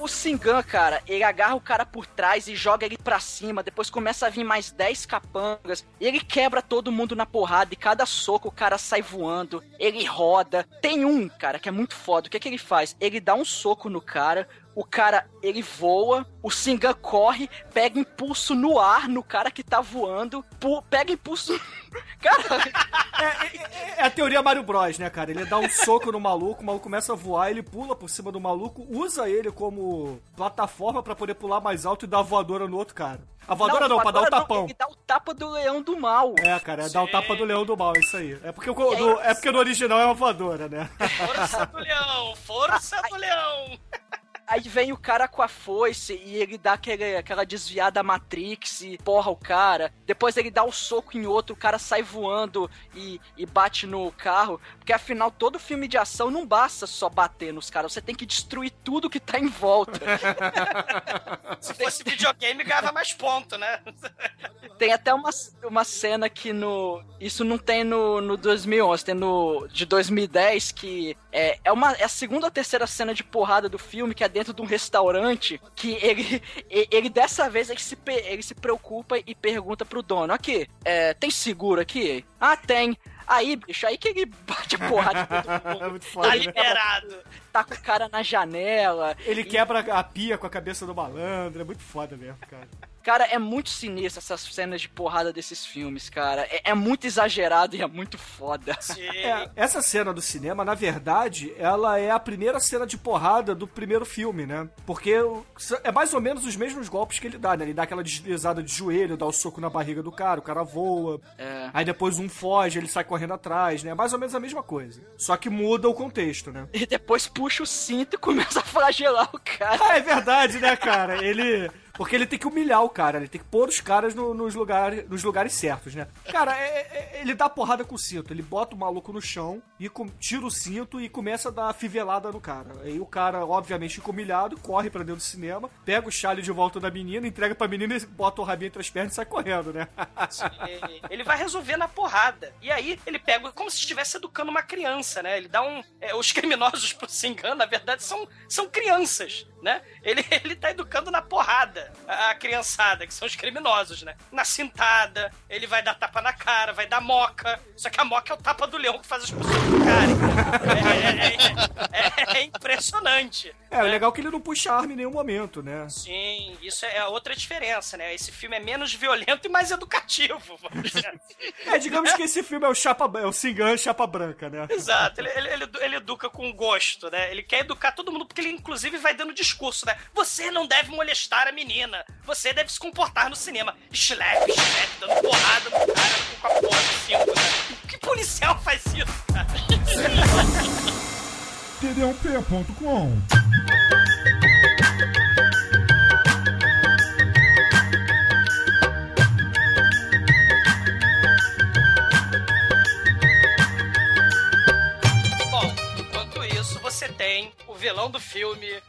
o, Singan, cara, ele agarra o cara por trás e joga ele pra cima. Depois começa a vir mais 10 capangas. E ele quebra todo mundo na porrada. E cada soco o cara sai voando. Ele roda. Tem um, cara, que é muito foda. O que, é que ele faz? Ele dá um soco no cara. O cara, ele voa, o Singan corre, pega impulso no ar no cara que tá voando, pu- pega impulso. Cara, É, é- é a teoria Mario Bros, né, cara? Ele dá um soco no maluco, o maluco começa a voar, ele pula por cima do maluco, usa ele como plataforma pra poder pular mais alto e dar voadora no outro cara. A voadora não, pra dar o voadora não, tapão. Ele dá o tapa do leão do mal. É, cara, é dar o tapa do leão do mal, é isso aí. É porque, o, aí, do- é porque no original é uma voadora, né? Força do leão, força do leão. Aí vem o cara com a foice e ele dá aquele, aquela desviada Matrix e porra o cara. Depois ele dá o soco em outro, o cara sai voando e, e bate no carro. Porque afinal, todo filme de ação não basta só bater nos caras, você tem que destruir tudo que tá em volta. Se fosse videogame, ganhava mais ponto, né? Tem até uma, uma cena que no. Isso não tem no, no 2011, tem no. de 2010, que é, é, uma, é a segunda ou terceira cena de porrada do filme, que é dentro de um restaurante, que ele. e- Ele dessa vez ele se, ele se preocupa e pergunta pro dono: aqui, é, tem seguro aqui? Ah, tem. Aí, bicho, aí que ele bate a porrada foda, Tá né? liberado. Taca o cara na janela. Ele quebra a pia com a cabeça do malandro, é muito foda mesmo, cara. Cara, é muito sinistro essas cenas de porrada desses filmes, cara. É, é muito exagerado e é muito foda. Sim. É, essa cena do cinema, na verdade, ela é a primeira cena de porrada do primeiro filme, né? Porque é mais ou menos os mesmos golpes que ele dá, né? Ele dá aquela deslizada de joelho, dá o soco na barriga do cara, o cara voa. É. Aí depois um foge, ele sai correndo atrás, né? É mais ou menos a mesma coisa. Só que muda o contexto, né? E depois puxa o cinto e começa a flagelar o cara. Ah, é verdade, né, cara? Ele. Porque ele tem que humilhar o cara, ele tem que pôr os caras no- nos, lugares, nos lugares certos, né? Cara, é- é- ele dá porrada com o cinto, ele bota o maluco no chão e com- tira o cinto e começa a dar fivelada no cara. Aí o cara, obviamente, fica humilhado, corre pra dentro do cinema, pega o chale de volta da menina, entrega pra menina e bota o rabinho entre as pernas e sai correndo, né? Ele vai resolver na porrada. E aí ele pega como se estivesse educando uma criança, né? Ele dá um. é, os criminosos, por se engano, na verdade, são, são crianças, né? Ele, ele tá educando na porrada a, a criançada, que são os criminosos, né? Na cintada, ele vai dar tapa na cara, vai dar moca. Só que a moca é o tapa do leão que faz as pessoas ficarem. É, é- é- é impressionante. É, o legal é que ele não puxa arma em nenhum momento, né? Sim, isso é a outra diferença, né? Esse filme é menos violento e mais educativo, assim. É, digamos que esse filme é o chapa, é o Singan chapa branca, né? Exato, ele, ele, ele, ele educa com gosto, né? Ele quer educar todo mundo, porque ele inclusive vai dando discurso, né? Você não deve molestar a menina, você deve se comportar no cinema. Slap, slap, dando porrada no cara com a porra do cinto, né? Que policial faz isso, cara? td1p.com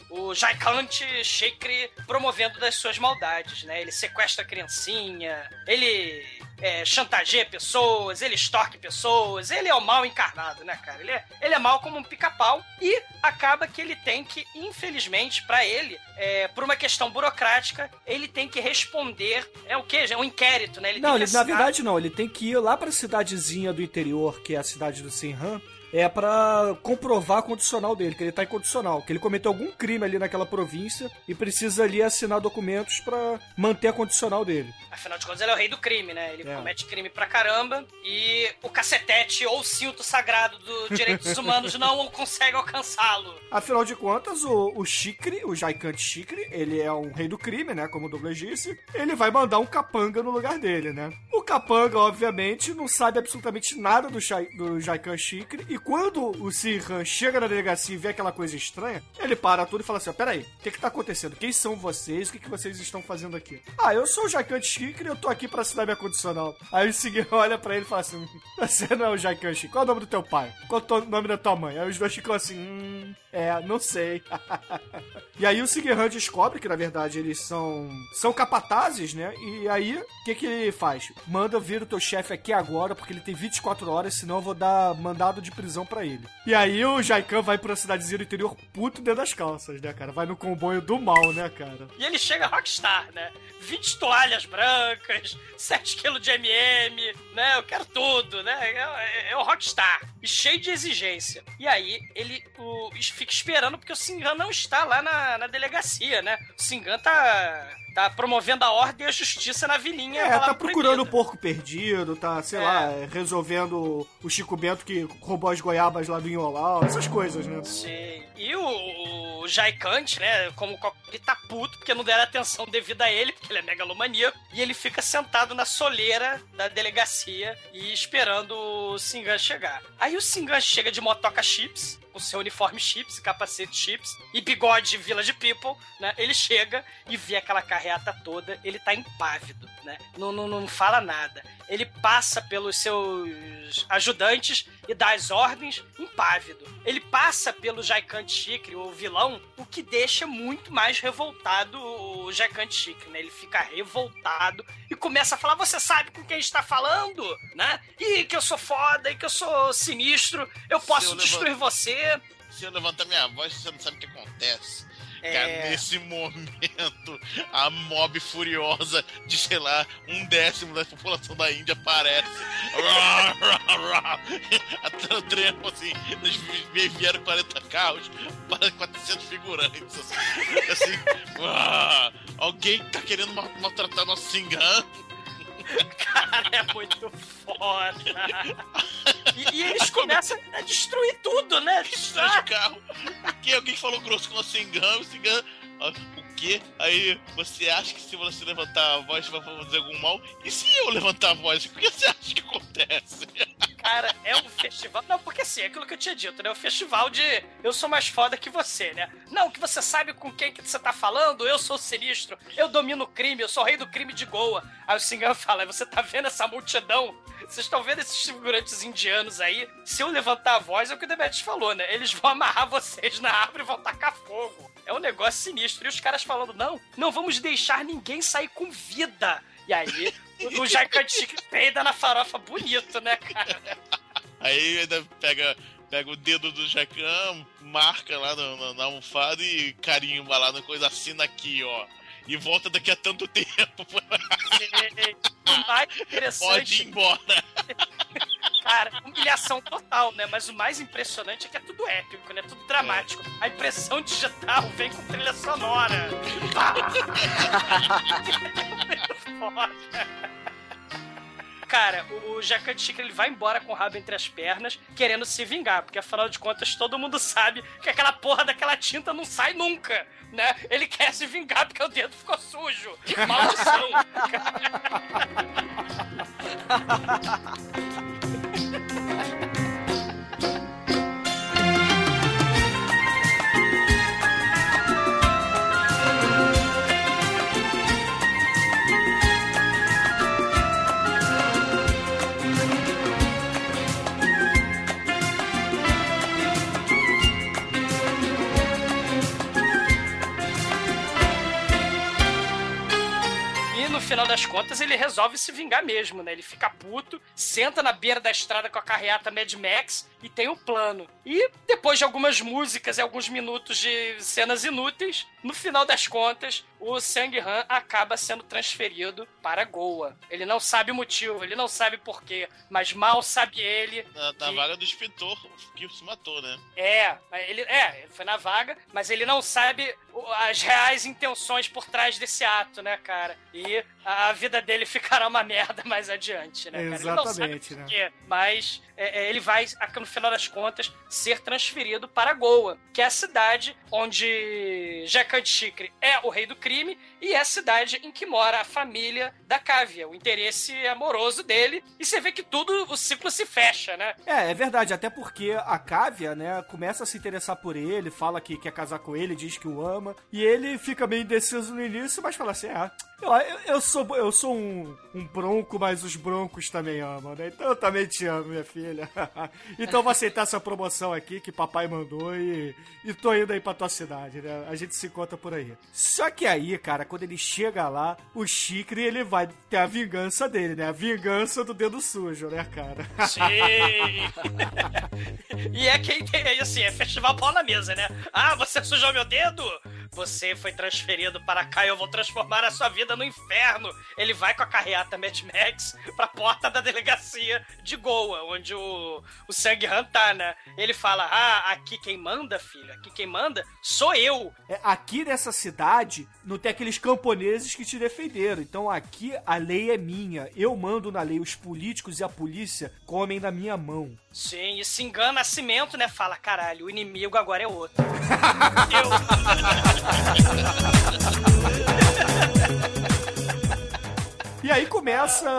o Jaikant Shikri promovendo das suas maldades, né? Ele sequestra a criancinha, ele é, chantageia pessoas, ele extorque pessoas, ele é o mal encarnado, né, cara? Ele é, ele é mal como um pica-pau e acaba que ele tem que, infelizmente, pra ele, é, por uma questão burocrática, ele tem que responder. É o quê? É um inquérito, né? Ele Não, ele, que na assinar- verdade não, ele tem que ir lá pra cidadezinha do interior, que é a cidade do Sinhan, é pra comprovar a condicional dele, que ele tá incondicional, que ele cometeu algum crime ali naquela província e precisa ali assinar documentos pra manter a condicional dele. Afinal de contas, ele é o rei do crime, né? Ele É. comete crime pra caramba e o cacetete ou cinto sagrado dos direitos humanos não consegue alcançá-lo. Afinal de contas, o, o Chikri, o Jaikant Chikri, ele é um rei do crime, né? Como o Douglas disse. Ele vai mandar um capanga no lugar dele, né? O capanga, obviamente, não sabe absolutamente nada do, Shai, do Chikri. E quando o Sirhan chega na delegacia e vê aquela coisa estranha, ele para tudo e fala assim: peraí, o que que tá acontecendo? Quem são vocês? O que que vocês estão fazendo aqui? Ah, eu sou o Chikri e eu tô aqui pra assinar minha condicional. Aí o Sirhan olha pra ele e fala assim: você não é o Jaikant Chikri. Qual é o nome do teu pai? Qual é o nome da tua mãe? Aí os dois ficam assim: hum, é, não sei. e aí o Sigurd descobre que, na verdade, eles são são capatazes, né? E aí, o que que ele faz? Manda vir o teu chefe aqui agora, porque ele tem 24 horas, senão eu vou dar mandado de prisão pra ele. E aí o Jaikan vai pra cidadezinha do interior puto dentro das calças, né, cara? Vai no comboio do mal, né, cara? E ele chega rockstar, né? 20 toalhas brancas, 7 quilos de MM, né? Eu quero tudo, né? É, é- é o rockstar. E cheio de exigência. E aí ele o, fica esperando porque o Singan não está lá na, na delegacia, né? O Singan tá, tá promovendo a ordem e a justiça na vilinha. É, tá procurando o porco perdido, tá, sei É. lá, resolvendo o Chico Bento que roubou as goiabas lá do Inholau, essas coisas, né? Sim. E o, o né, como ele tá puto porque não deram atenção devida a ele, porque ele é megalomaníaco, e ele fica sentado na soleira da delegacia e esperando o Singan chegar. Aí o Singan chega de motoca chips, com seu uniforme chips, capacete chips e bigode Village People, né? Ele chega e vê aquela carreata toda, ele tá impávido, né? Não, não, não fala nada. Ele passa pelos seus ajudantes e dá as ordens impávido. Ele passa pelo Jaicante Chikri, o vilão, o que deixa muito mais revoltado o Jaicante Chikri, né? Ele fica revoltado e começa a falar: Você sabe com quem está falando, né? E que eu sou foda, e que eu sou sinistro, eu posso eu destruir você. Se eu levantar minha voz, você não sabe o que acontece. É. Cara, nesse momento, a mob furiosa de, sei lá, um décimo da população da Índia aparece. Até o tremo, assim, eles vi- vieram 40 carros para 400 figurantes. Assim, assim rá. alguém tá querendo ma- maltratar nosso Singan? Cara, é muito foda. E, e eles começam a destruir tudo, né? Sai de carro. Porque alguém falou grosso com o Singan, o Singan. Quê? Aí você acha que se você levantar a voz vai fazer algum mal? E se eu levantar a voz, o que você acha que acontece? Cara, é um festival. Não, porque assim, é aquilo que eu tinha dito, né? O festival de eu sou mais foda que você, né? Não, que você sabe com quem que você tá falando, eu sou sinistro, eu domino o crime, eu sou rei do crime de Goa. Aí o Singan fala: você tá vendo essa multidão? Vocês estão vendo esses figurantes indianos aí? Se eu levantar a voz, é o que o Demetrius falou, né? Eles vão amarrar vocês na árvore e vão tacar fogo. É um negócio sinistro. E os caras falando: não, não vamos deixar ninguém sair com vida. E aí, o, o Jaicante peida na farofa bonito, né, cara? Aí ainda pega, pega o dedo do Jacan, marca lá na, na- na almofada e carimba lá na coisa, assina aqui, ó. E volta daqui a tanto tempo. O mais Pode ir interessante, embora. cara, humilhação total, né? Mas o mais impressionante é que é tudo épico, né? Tudo dramático. A impressão digital vem com trilha sonora. Foda. Cara, o- o Jacan Chica ele vai embora com o rabo entre as pernas, querendo se vingar, porque afinal de contas todo mundo sabe que aquela porra daquela tinta não sai nunca, né? Ele quer se vingar porque o dedo ficou sujo. Maldição! final das contas ele resolve se vingar mesmo, né? Ele fica puto, senta na beira da estrada com a carreata Mad Max e tem o plano. E depois de algumas músicas e alguns minutos de cenas inúteis, no final das contas, o Sang Han acaba sendo transferido para Goa. Ele não sabe o motivo, ele não sabe porquê, mas mal sabe ele. Na, na que- vaga do inspetor que se matou, né? É, mas ele, é, foi na vaga, mas ele não sabe as reais intenções por trás desse ato, né, cara? E a vida dele ficará uma merda mais adiante, né, cara? Exatamente, né? quê, mas é, é, ele vai, no final das contas, ser transferido para Goa, que é a cidade onde Jacquard Chikri é o rei do crime e é a cidade em que mora a família da Kávia, o interesse amoroso dele. E você vê que tudo, o ciclo se fecha, né? É, é verdade, até porque a Kávia, né, começa a se interessar por ele, fala que quer casar com ele, diz que o ama, e ele fica meio indeciso no início, mas fala assim, ah, eu, eu, eu sou, eu sou um, um bronco, mas os broncos também amam, né, então eu também te amo, minha filha. então eu vou aceitar essa promoção aqui que papai mandou e, e tô indo aí pra tua cidade, né, a gente se encontra por aí. Só que aí, cara, quando ele chega lá, o Chicre, ele vai ter a vingança dele, né, a vingança do dedo sujo, né, cara. Sim! e é quem tem, assim, é festival pau na mesa, né? Ah, você sujou meu dedo? Você foi transferido para cá e eu vou transformar a sua vida no inferno. Ele vai com a carreata Mad Max pra porta da delegacia de Goa, onde o, o Sang Han tá, né? Ele fala: Ah, aqui quem manda, filho, aqui quem manda sou eu. É, aqui nessa cidade não tem aqueles camponeses que te defenderam. Então aqui a lei é minha. Eu mando na lei. Os políticos e a polícia comem na minha mão. Sim, e se engana Nascimento, né? Fala, caralho, o inimigo agora é outro. E aí começa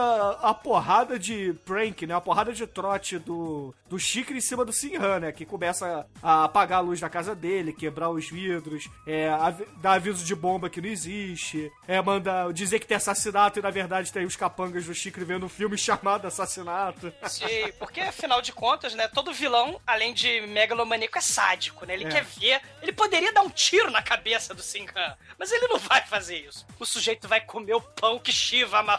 a porrada de prank, né? A porrada de trote do, do Chicre em cima do Sinhan, né? Que começa a apagar a luz da casa dele, quebrar os vidros, é, av- dar aviso de bomba que não existe, é, manda dizer que tem assassinato e na verdade tem os capangas do Chicre vendo um filme chamado Assassinato. Sim, porque afinal de contas, né, todo vilão, além de megalomaníaco, é sádico, né? Ele É. quer ver, ele poderia dar um tiro na cabeça do Sinhan, mas ele não vai fazer isso. O sujeito vai comer o pão que Shiva amassou.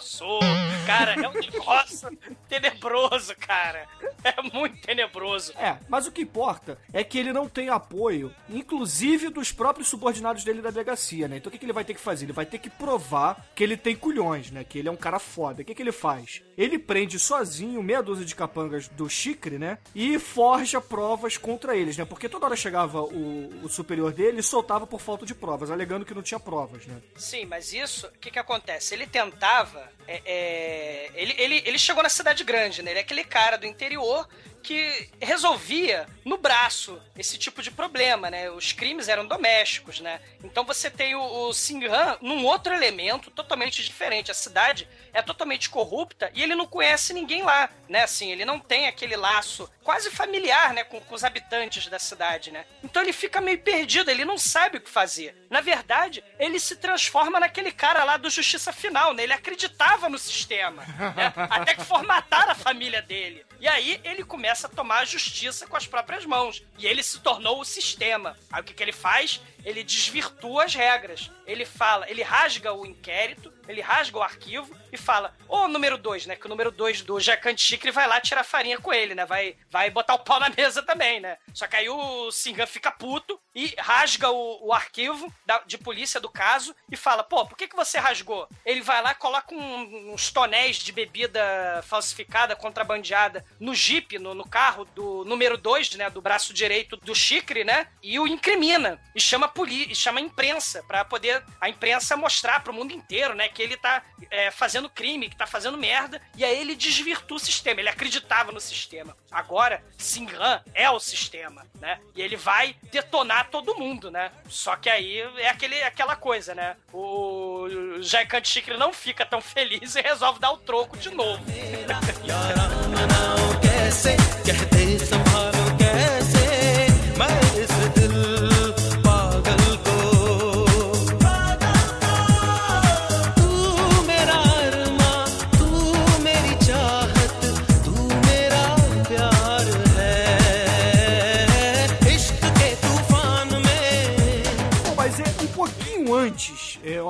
Cara, é um negócio tenebroso, cara. É muito tenebroso. É, mas o que importa é que ele não tem apoio, inclusive dos próprios subordinados dele da delegacia, né? Então o que, que ele vai ter que fazer? Ele vai ter que provar que ele tem culhões, né? Que ele é um cara foda. O que, que ele faz? Ele prende sozinho meia dúzia de capangas do Chicre, né? E forja provas contra eles, né? Porque toda hora chegava o, o superior dele e soltava por falta de provas, alegando que não tinha provas, né? Sim, mas isso, o que que acontece? Ele tentava, é, é, ele, ele, ele chegou na cidade grande, né? Ele é aquele cara do interior que resolvia no braço esse tipo de problema, né? Os crimes eram domésticos, né? Então você tem o, o Singhan num outro elemento totalmente diferente. A cidade é totalmente corrupta e ele não conhece ninguém lá, né? Assim, ele não tem aquele laço quase familiar, né? Com, com os habitantes da cidade, né? Então ele fica meio perdido, ele não sabe o que fazer. Na verdade, ele se transforma naquele cara lá do Justiça Final, né? Ele acreditava no sistema, né? Até que formataram a família dele. E aí ele começa a tomar a justiça com as próprias mãos. E ele se tornou o sistema. Aí o que, que ele faz? Ele desvirtua as regras. Ele fala, ele rasga o inquérito, ele rasga o arquivo e fala: Ô número 2, né? Que o número 2 do Jacante Chicre vai lá tirar farinha com ele, né? Vai, vai botar o pau na mesa também, né? Só que aí o Singan fica puto e rasga o, o arquivo da- de polícia do caso e fala: Pô, por que, que você rasgou? Ele vai lá, coloca um- uns tonéis de bebida falsificada, contrabandeada no jipe, no, no carro do número 2, né? Do braço direito do Chicre, né? E o incrimina. E chama a poli- e chama a imprensa pra poder a imprensa mostrar pro mundo inteiro, né? Que ele tá é, fazendo crime, que tá fazendo merda. E aí ele desvirtua o sistema. Ele acreditava no sistema. Agora, Singan é o sistema, né? E ele vai detonar todo mundo, né? Só que aí é aquele, aquela coisa, né? O Jaicante Chicre não fica tão feliz e resolve dar o troco de novo.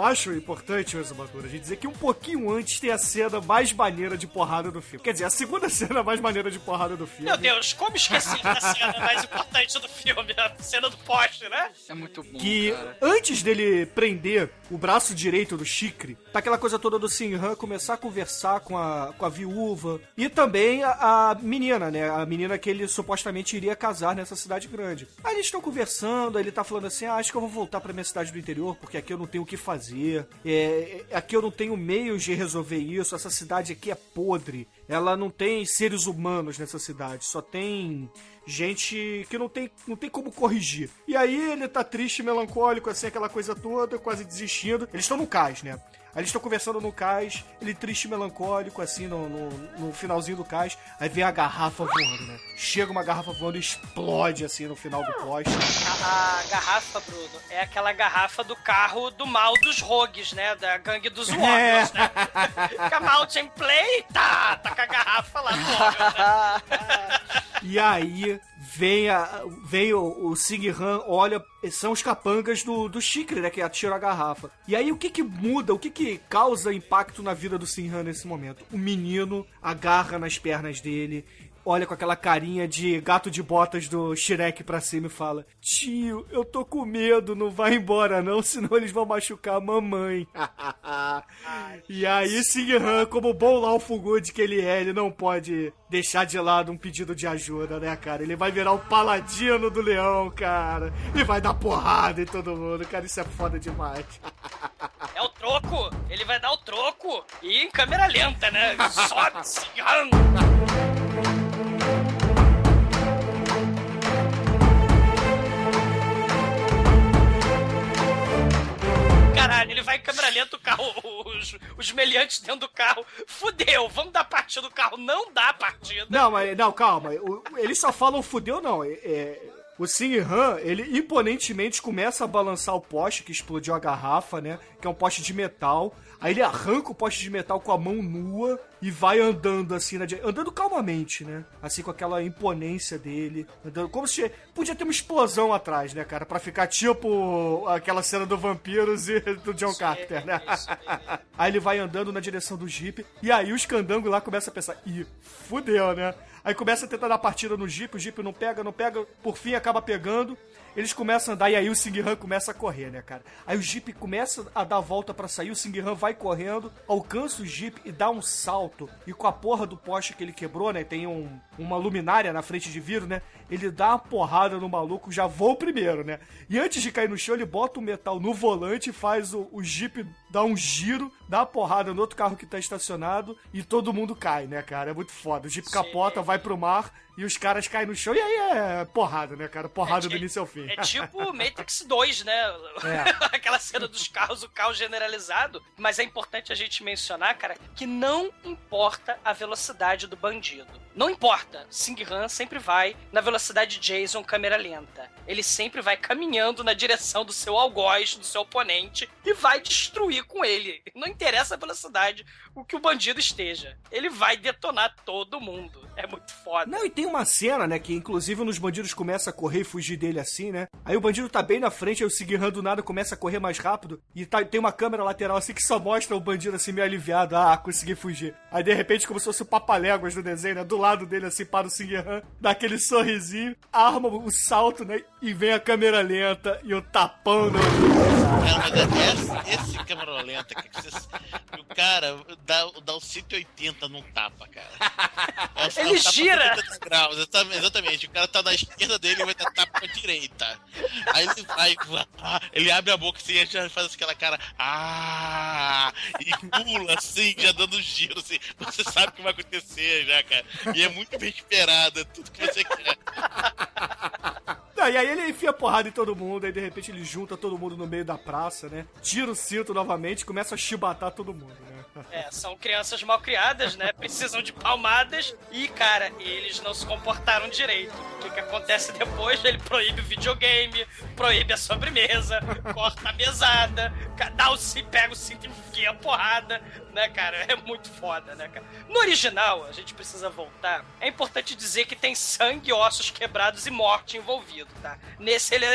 Acho importante, Exumador, a gente dizer que um pouquinho antes tem a cena mais maneira de porrada do filme. Quer dizer, a segunda cena mais maneira de porrada do filme. Meu Deus, como esqueci da cena mais importante do filme, a cena do poste, né? É muito bom, que cara. antes dele prender o braço direito do Chicre, tá aquela coisa toda do Sinhan começar a conversar com a, com a viúva e também a, a menina, né? A menina que ele supostamente iria casar nessa cidade grande. Aí eles estão conversando, aí ele tá falando assim: ah, acho que eu vou voltar pra minha cidade do interior porque aqui eu não tenho o que fazer, é, é- aqui eu não tenho meios de resolver isso, essa cidade aqui é podre. Ela não tem seres humanos nessa cidade, só tem gente que não tem, não tem como corrigir. E aí ele tá triste, melancólico, assim, aquela coisa toda, quase desistindo. Eles estão no cais, né? Aí eles estão conversando no cais, ele triste, melancólico, assim, no, no, no finalzinho do cais. Aí vem a garrafa voando, né? Chega uma garrafa voando e explode, assim, no final do poste. A, a garrafa, Bruno, é aquela garrafa do carro do mal dos rogues, né? Da gangue dos Warriors, né? Come out and play, tá, tá com a garrafa lá no Warrior, né? E aí vem, a, vem o, o Sing-Han, olha, são os capangas do, do Chicre, né? Que atiram a garrafa. E aí o que que muda, o que que causa impacto na vida do Sing-Han nesse momento? O menino agarra nas pernas dele, olha com aquela carinha de gato de botas do Shrek pra cima e fala: Tio, eu tô com medo, não vai embora não, senão eles vão machucar a mamãe. e aí Sing-Han, como bom Laufo Good que ele é, ele não pode deixar de lado um pedido de ajuda, né, cara? Ele vai virar o paladino do leão, cara. E vai dar porrada em todo mundo, cara. Isso é foda demais. É o troco, ele vai dar o troco. E em câmera lenta, né? Sobe, Sinhan. Caralho, ele vai em câmera lenta, o carro, os, os meliantes dentro do carro. Fudeu, vamos dar partida do carro. Não dá partida. Não, mas não, calma. O- eles só falam fudeu, não. É, é, o Sing Han, ele imponentemente começa a balançar o poste que explodiu a garrafa, né? Que é um poste de metal. Aí ele arranca o poste de metal com a mão nua e vai andando assim, na andando calmamente, né? Assim com aquela imponência dele, andando como se podia ter uma explosão atrás, né, cara, Pra ficar tipo aquela cena do vampiros e do John Carter, né? aí ele vai andando na direção do Jeep e aí os candangos lá começam a pensar, ih, fudeu, né? Aí começa a tentar dar partida no Jeep, o Jeep não pega, não pega, por fim acaba pegando. Eles começam a andar e aí o Sing-Han começa a correr, né, cara? Aí o Jeep começa a dar a volta pra sair, o Sing-Han vai correndo, alcança o Jeep e dá um salto. E com a porra do poste que ele quebrou, né, tem um, uma luminária na frente de vidro, né? Ele dá uma porrada no maluco, já voa o primeiro, né? E antes de cair no chão, ele bota o metal no volante, faz o, o Jeep dar um giro, dá uma porrada no outro carro que tá estacionado e todo mundo cai, né, cara? É muito foda. O Jeep capota, vai pro mar e os caras caem no chão e aí é porrada, né, cara? Porrada do início ao fim. É tipo Matrix 2, né? É. Aquela cena dos carros, o caos generalizado. Mas é importante a gente mencionar, cara, que não importa a velocidade do bandido. Não importa. Sing-Han sempre vai na velocidade Jason câmera lenta. Ele sempre vai caminhando na direção do seu algoz, do seu oponente, e vai destruir com ele. Não interessa a velocidade o que o bandido esteja. Ele vai detonar todo mundo. É muito foda. Não, e tem uma cena, né, que inclusive nos bandidos começa a correr e fugir dele assim, né? Aí o bandido tá bem na frente, aí o Siguirran do nada começa a correr mais rápido e tá- tem uma câmera lateral assim que só mostra o bandido assim meio aliviado, ah, consegui fugir. Aí de repente, como se fosse o Papaléguas do desenho, né? Do lado dele assim para o Siguirran, dá aquele sorrisinho, arma o salto, né? E vem a câmera lenta e o tapão no. Cara, mas é esse, esse câmera lenta que você, o cara dá, dá o 180 num tapa, cara. É, é Ele um tapa gira. 180 graus, exatamente. O cara tá na esquerda dele e vai tapa pra direita. Aí ele vai, ele abre a boca assim já faz aquela cara, ah, e pula assim, já dando giro, assim. Você sabe o que vai acontecer já, cara. E é muito bem esperado, é tudo que você quer. Não, e aí ele enfia porrada em todo mundo, aí de repente ele junta todo mundo no meio da praça, né? Tira o cinto novamente e começa a chibatar todo mundo, né? É, são crianças mal criadas, né? Precisam de palmadas e, cara, eles não se comportaram direito. O que, que acontece depois? Ele proíbe o videogame, proíbe a sobremesa, corta a mesada, dá o cinto, pega o cinto e enfia a porrada, né, cara? É muito foda, né, cara? No original, a gente precisa voltar. É importante dizer que tem sangue, ossos quebrados e morte envolvido. tá? Nesse ele,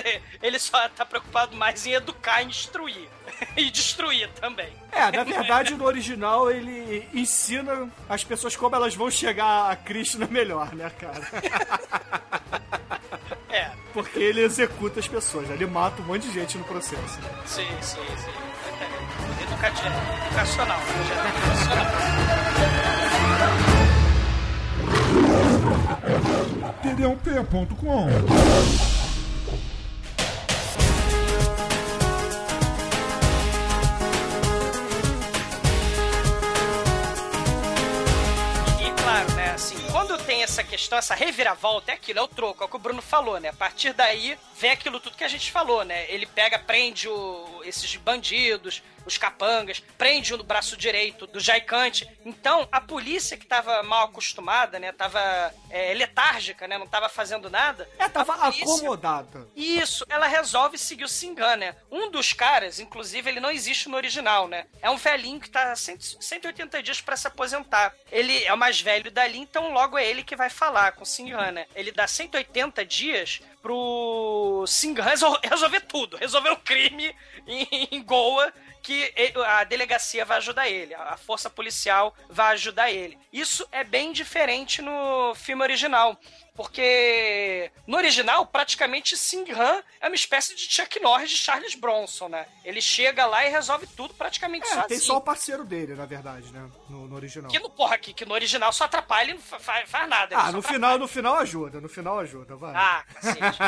ele só tá preocupado mais em educar e instruir. e destruir também. É, na verdade, no original ele ensina as pessoas como elas vão chegar a Krishna melhor, né, cara? É, Porque ele executa as pessoas, né? ele mata um monte de gente no processo. sim, sim, sim. É, educativo, educacional. Educacional. td1p.com. questão, essa reviravolta, é aquilo, é o troco, é o que o Bruno falou, né? A partir daí vem aquilo tudo que a gente falou, né? Ele pega, prende o- esses bandidos, os capangas, prende o braço direito do Jaicante. Então, a polícia que tava mal acostumada, né? Tava é, letárgica, né? Não tava fazendo nada. É, tava polícia- acomodada. isso, ela resolve seguir o Singan, né? Um dos caras, inclusive, ele não existe no original, né? É um velhinho que tá 100, 180 dias pra se aposentar. Ele é o mais velho dali, então logo é ele que vai falar com o Singan, né? Ele dá 180 dias pro Singan resol- resolver tudo, resolver o crime em, em Goa que a delegacia vai ajudar ele, a força policial vai ajudar ele. Isso é bem diferente no filme original, porque no original, praticamente Singhan é uma espécie de Chuck Norris de Charles Bronson, né? Ele chega lá e resolve tudo praticamente É, sozinho. tem só o parceiro dele, na verdade, né? No, no original. Que no, porra, que, que no original só atrapalha e não fa- fa- faz, nada. Ah, no atrapalha. final, no final ajuda, no final ajuda, vai. Ah, cacete.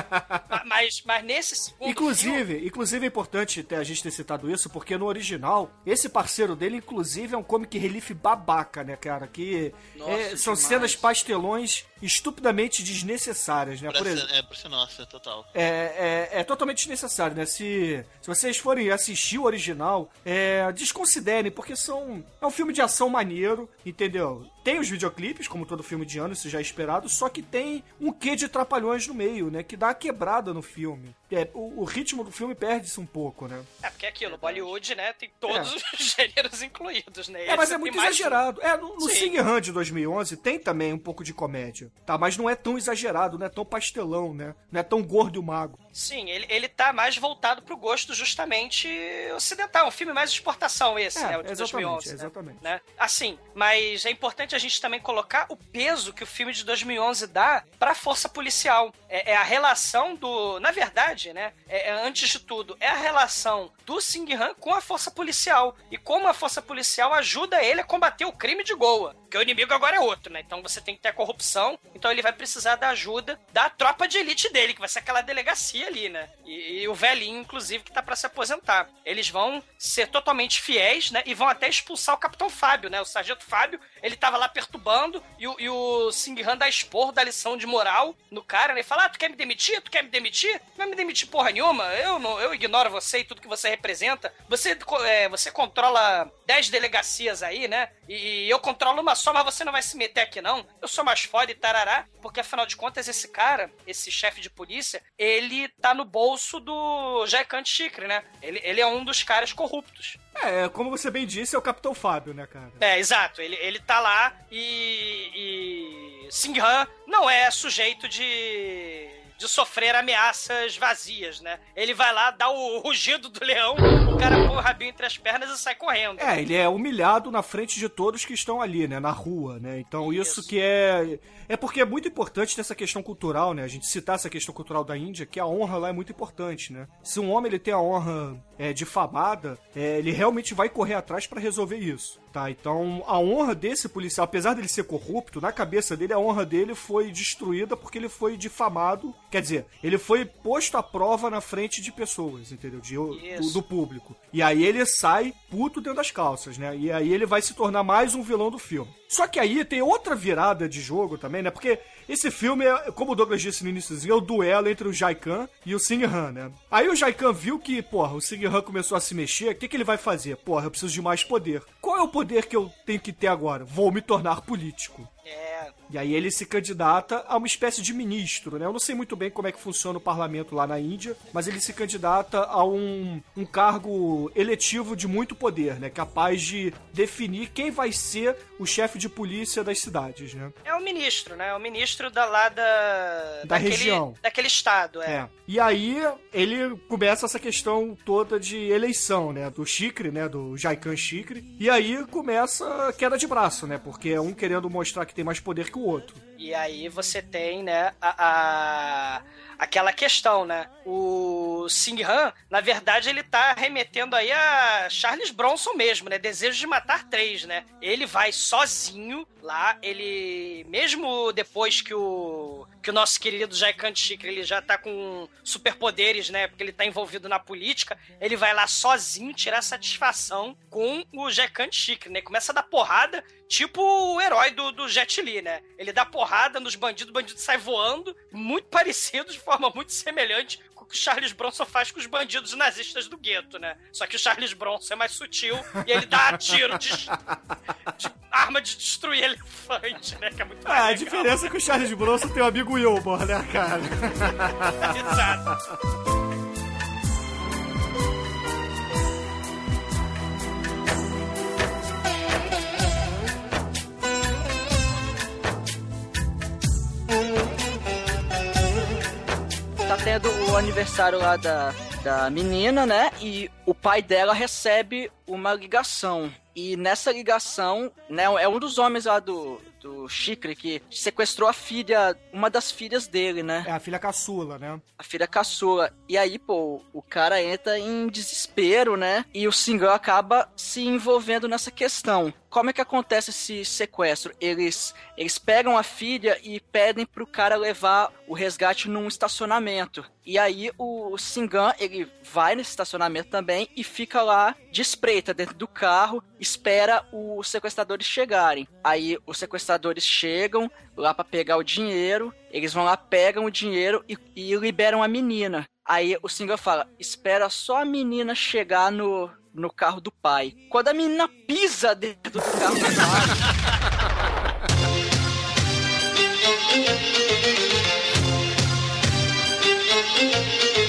Ma- mas, mas nesse segundo filme- Inclusive, inclusive é importante ter, a gente ter citado isso, porque no original, esse parceiro dele, inclusive, é um comic relief babaca, né, cara? Que Nossa, é, são demais. cenas pastelões estupidamente desnecessárias, né? Por ser, exemplo, é, pra ser nossa, total. é, é, é totalmente desnecessário, né? Se, se vocês forem assistir o original, é, desconsiderem, porque são é um filme de ação maneiro, entendeu? Tem os videoclipes, como todo filme de ano, isso já é esperado, só que tem um quê de trapalhões no meio, né? Que dá uma quebrada no filme. É, o, o ritmo do filme perde-se um pouco, né? É porque é aquilo, Bollywood, né, tem todos os gêneros incluídos, né? É, mas é muito exagerado. É, no, no. Sing de 2011 tem também um pouco de comédia, tá? Mas não é tão exagerado, não é tão pastelão, né? Não é tão gordo e o mago. Sim, ele, ele tá mais voltado pro gosto justamente ocidental, um filme mais de exportação esse, É, né, o de exatamente, 2011, né? exatamente. né? Assim, mas é importante a gente também colocar o peso que o filme de 2011 dá pra força policial. É, é a relação do... Na verdade, né, é, é, antes de tudo, é a relação do Sing Han com a força policial e como a força policial ajuda ele a combater o crime de Goa. Porque o inimigo agora é outro, né? Então você tem que ter a corrupção, então ele vai precisar da ajuda da tropa de elite dele, que vai ser aquela delegacia ali, né? E, e o velhinho, inclusive, que tá pra se aposentar. Eles vão ser totalmente fiéis, né? E vão até expulsar o Capitão Fábio, né? O Sargento Fábio, ele tava lá perturbando e o, e o Sing Han dá expor da lição de moral no cara, né? E fala, ah, tu quer me demitir? Tu quer me demitir? Não vai me demitir porra nenhuma. Eu, não, eu ignoro você e tudo que você representa. Você, é, você controla 10 delegacias aí, né? E eu controlo uma só, mas você não vai se meter aqui, não. Eu sou mais foda e tarará. Porque, afinal de contas, esse cara, esse chefe de polícia, ele tá no bolso do Jaikant Chikri, né? Ele, ele é um dos caras corruptos. É, como você bem disse, é o Capitão Fábio, né, cara? É, exato. Ele, ele tá lá e. e Singhan não é sujeito de. De sofrer ameaças vazias, né? Ele vai lá, dá o rugido do leão, o cara põe o rabinho entre as pernas e sai correndo. É, ele é humilhado na frente de todos que estão ali, né, na rua, né? Então isso, Isso. que é é porque é muito importante nessa questão cultural, né? A gente citar essa questão cultural da Índia, que a honra lá é muito importante, né? Se um homem ele tem a honra é, difamada, é, ele realmente vai correr atrás pra resolver isso, tá? Então a honra desse policial, apesar dele ser corrupto, na cabeça dele a honra dele foi destruída porque ele foi difamado, quer dizer, ele foi posto à prova na frente de pessoas, entendeu? De, do, do público. E aí ele sai puto dentro das calças, né? E aí ele vai se tornar mais um vilão do filme. Só que aí tem outra virada de jogo também, né? Porque esse filme, é, como o Douglas disse no iníciozinho, é o duelo entre o Jaikan e o Sing Han, né? Aí o Jaikan viu que, porra, o Sing Han começou a se mexer, o que, que ele vai fazer? Porra, eu preciso de mais poder. Qual é o poder que eu tenho que ter agora? Vou me tornar político. É, E aí ele se candidata a uma espécie de ministro, né? Eu não sei muito bem como é que funciona o parlamento lá na Índia, mas ele se candidata a um, um cargo eletivo de muito poder, né? Capaz de definir quem vai ser o chefe de polícia das cidades, né? É o ministro, né? É o ministro da lá da. Da daquele- região. Daquele estado, é. É. E aí ele começa essa questão toda de eleição, né? Do Chicre, né? Do Jaikan Chicre. E aí começa a queda de braço, né? Porque é um querendo mostrar que tem mais poder que o outro. E aí você tem, né, a, a- aquela questão, né? O Singhan, na verdade, ele tá remetendo aí a Charles Bronson mesmo, né? Desejo de matar três, né? Ele vai sozinho lá, ele mesmo depois que o que o nosso querido Jaikant Chikra, ele já tá com superpoderes, né? Porque ele tá envolvido na política, ele vai lá sozinho tirar satisfação com o Jaikant Chikra, né? Começa a dar porrada, tipo o herói do, do Jet Li, né? Ele dá porrada nos bandidos, o bandido sai voando, muito parecido, de forma muito semelhante com o que o Charles Bronson faz com os bandidos nazistas do gueto, né? Só que o Charles Bronson é mais sutil e ele dá tiro de, de arma de destruir elefante, né? Que é muito Ah, a diferença é que o Charles Bronson tem o amigo Wilbur, né, cara? Exato. Tendo o aniversário lá da, da menina, né? E o pai dela recebe uma ligação. E nessa ligação, né, é um dos homens lá do, do Chicre que sequestrou a filha, uma das filhas dele, né? É a filha caçula, né? a filha caçula. E aí, pô, o cara entra em desespero, né? E o Singan acaba se envolvendo nessa questão. Como é que acontece esse sequestro? Eles, eles pegam a filha e pedem pro cara levar o resgate num estacionamento. E aí o Singan, ele vai nesse estacionamento também e fica lá de espreita dentro do carro, espera os sequestradores chegarem. Aí os sequestradores chegam lá pra pegar o dinheiro, eles vão lá, pegam o dinheiro e, e liberam a menina. Aí o Singan fala: espera só a menina chegar no, no carro do pai. Quando a menina pisa dentro do carro do pai.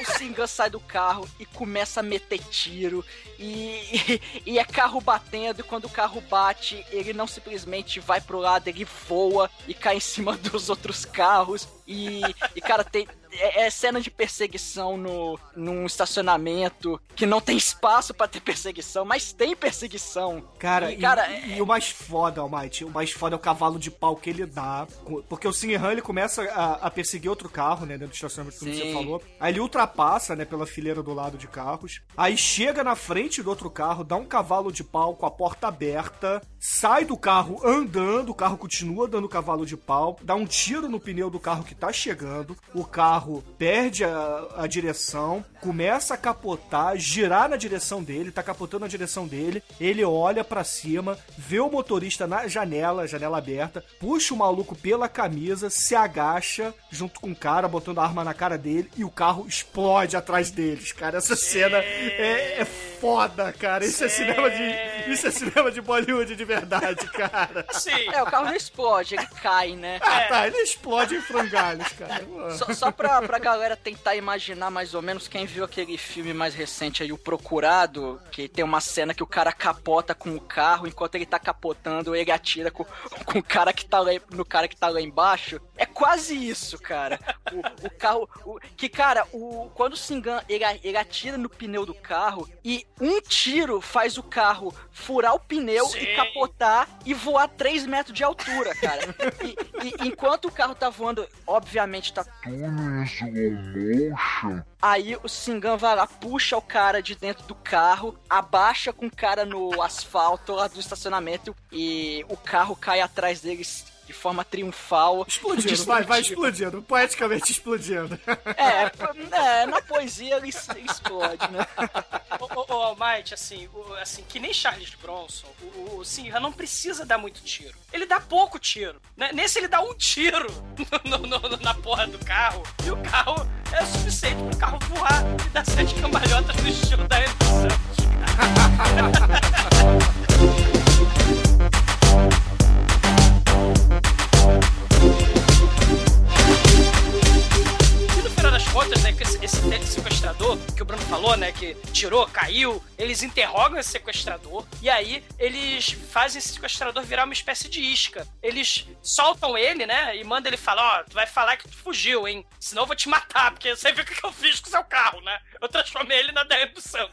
o Singan sai do carro e começa a meter tiro. E, e, é carro batendo. E quando o carro bate, ele não simplesmente vai pro lado, ele voa e cai em cima dos outros carros. E, e cara, tem. É, é cena de perseguição no, num estacionamento que não tem espaço pra ter perseguição, mas tem perseguição. Cara, E, cara, e- e o mais foda, Almighty, o mais foda é o cavalo de pau que ele dá. Porque o Sinhan, ele começa a, a perseguir outro carro, né, dentro do estacionamento, como Sim. você falou. Aí ele ultrapassa, né, pela fileira do lado de carros. Aí chega na frente do outro carro, dá um cavalo de pau com a porta aberta, sai do carro andando, o carro continua dando cavalo de pau, dá um tiro no pneu do carro que tá chegando, o carro perde a, a direção, começa a capotar, girar na direção dele, tá capotando na direção dele, ele olha pra cima, vê o motorista na janela, janela aberta, puxa o maluco pela camisa, se agacha junto com o cara, botando a arma na cara dele e o carro explode atrás deles, cara. Essa cena é, é foda, cara. Isso é cinema de isso é cinema de Bollywood de verdade, cara. Assim, É, o carro não explode, ele cai, né? Ah, tá, ele explode em frangalhos, cara. Só, só pra, pra galera tentar imaginar mais ou menos quem viu aquele filme mais recente aí, O Procurado, que tem uma cena que o cara capota com o carro, enquanto ele tá capotando, ele atira com, com o cara que tá lá, no cara que tá lá embaixo. É quase isso, cara. O, o carro. o- que, cara, o, quando o Singan ele, ele atira no pneu do carro e um tiro faz o carro furar o pneu Sim. e capotar e voar 3 metros de altura, cara. E, e enquanto o carro tá voando, obviamente tá Aí o Singan vai lá, puxa o cara de dentro do carro, abaixa com o cara no asfalto lá do estacionamento e o carro cai atrás deles de forma triunfal. Explodindo, vai, vai explodindo, poeticamente explodindo. É, p- é, na poesia ele explode, né? Ô, ô, ô, Almighty, assim, assim, que nem Charles Bronson, o, o, Sinha não precisa dar muito tiro. Ele dá pouco tiro. né? Nesse ele dá um tiro no- no- no- na porra do carro. E o carro é o suficiente pro carro voar e dar sete cambalhotas no estilo da Andy que esse, esse sequestrador que o Bruno falou, né, que tirou, caiu, eles interrogam esse sequestrador e aí eles fazem esse sequestrador virar uma espécie de isca. Eles soltam ele, né, e mandam ele falar, ó, tu vai falar que tu fugiu, hein, senão eu vou te matar, porque você viu o que eu fiz com o seu carro, né? Eu transformei ele na Daiane do Santos.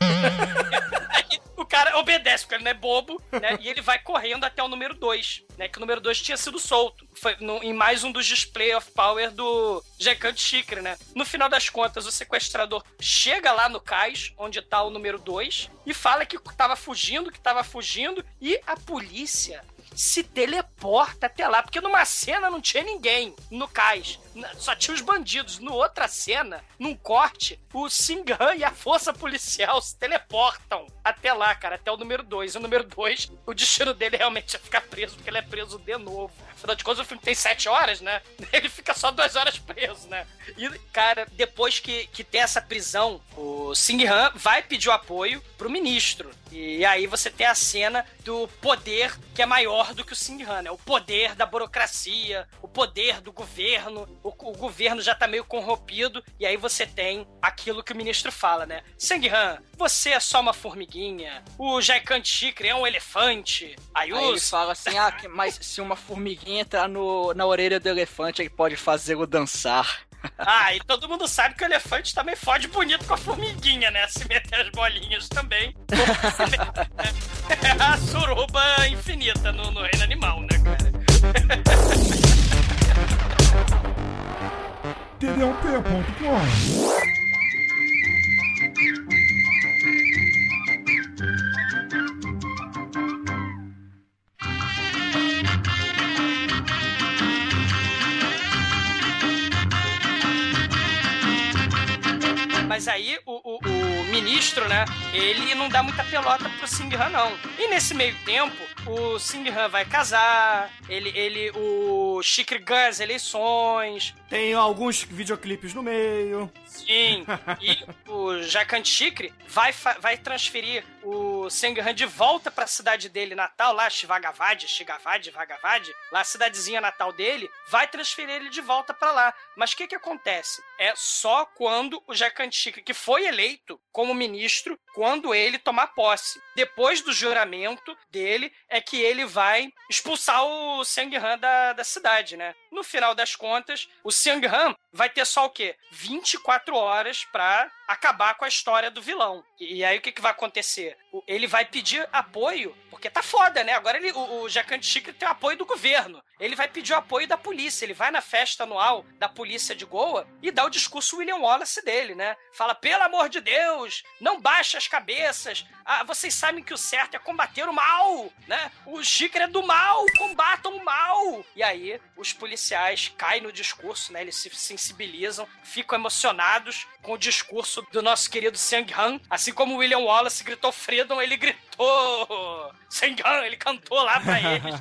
Aí o cara obedece, porque ele não é bobo, né? E ele vai correndo até o número 2, né? Que o número 2 tinha sido solto. Foi no- em mais um dos display of power do Jacante Chicre, né? No final das contas, o sequestrador chega lá no cais, onde tá o número 2, e fala que tava fugindo, que tava fugindo, e a polícia se teleporta até lá, porque numa cena não tinha ninguém no cais, só tinha os bandidos. No outra cena, num corte, o Singan e a força policial se teleportam até lá, cara, até o número 2. O número 2, o destino dele realmente é ficar preso, porque ele é preso de novo. Afinal de contas, o filme tem sete horas, né? Ele fica só duas horas preso, né? E, cara, depois que, que tem essa prisão, o Singhan vai pedir o apoio pro ministro. E aí você tem a cena do poder que é maior do que o Singhan, né? O poder da burocracia, o poder do governo. O, o governo já tá meio corrompido. E aí você tem aquilo que o ministro fala, né? Singhan, você é só uma formiguinha. O Jaikan Chikri é um elefante. Aí, Aí ele fala assim, ah, que- mas se uma formiguinha entrar no, na orelha do elefante, ele pode fazê-lo dançar. Ah, e todo mundo sabe que o elefante também fode bonito com a formiguinha, né? Se meter as bolinhas também. né? É a suruba infinita no, no reino animal, né, cara? td1p.com Mas aí o, o- o ministro, né? Ele não dá muita pelota pro Singhan, não. E nesse meio tempo, o Singhan vai casar, ele, ele o Chikri ganha as eleições, Tem alguns videoclipes no meio. Sim, e o Jacan Chikri vai, vai transferir o Senghan de volta pra cidade dele natal, lá, Shivagavad, Shigavad, Vagavad, lá a cidadezinha natal dele, vai transferir ele de volta pra lá. Mas o que que acontece? É só quando o Jacan Chikri, que foi eleito como ministro, quando ele tomar posse. Depois do juramento dele, é que ele vai expulsar o Senghan da, da cidade, né? No final das contas, o Senghan vai ter só o quê? 24 horas pra acabar com a história do vilão. E, aí o que, que vai acontecer? Ele vai pedir apoio, porque tá foda, né? Agora ele, o, o Jacan Chikri tem o apoio do governo. Ele vai pedir o apoio da polícia. Ele vai na festa anual da polícia de Goa e dá o discurso William Wallace dele, né? Fala, pelo amor de Deus, não baixe as cabeças. Ah, vocês sabem que o certo é combater o mal, né? O Chikri é do mal, combatam o mal. E aí, os policiais caem no discurso, né? Eles se sensibilizam, ficam emocionados com o discurso do nosso querido Sang Han. Assim como William Wallace gritou Freedom, ele gritou Sang Han, ele cantou lá pra eles.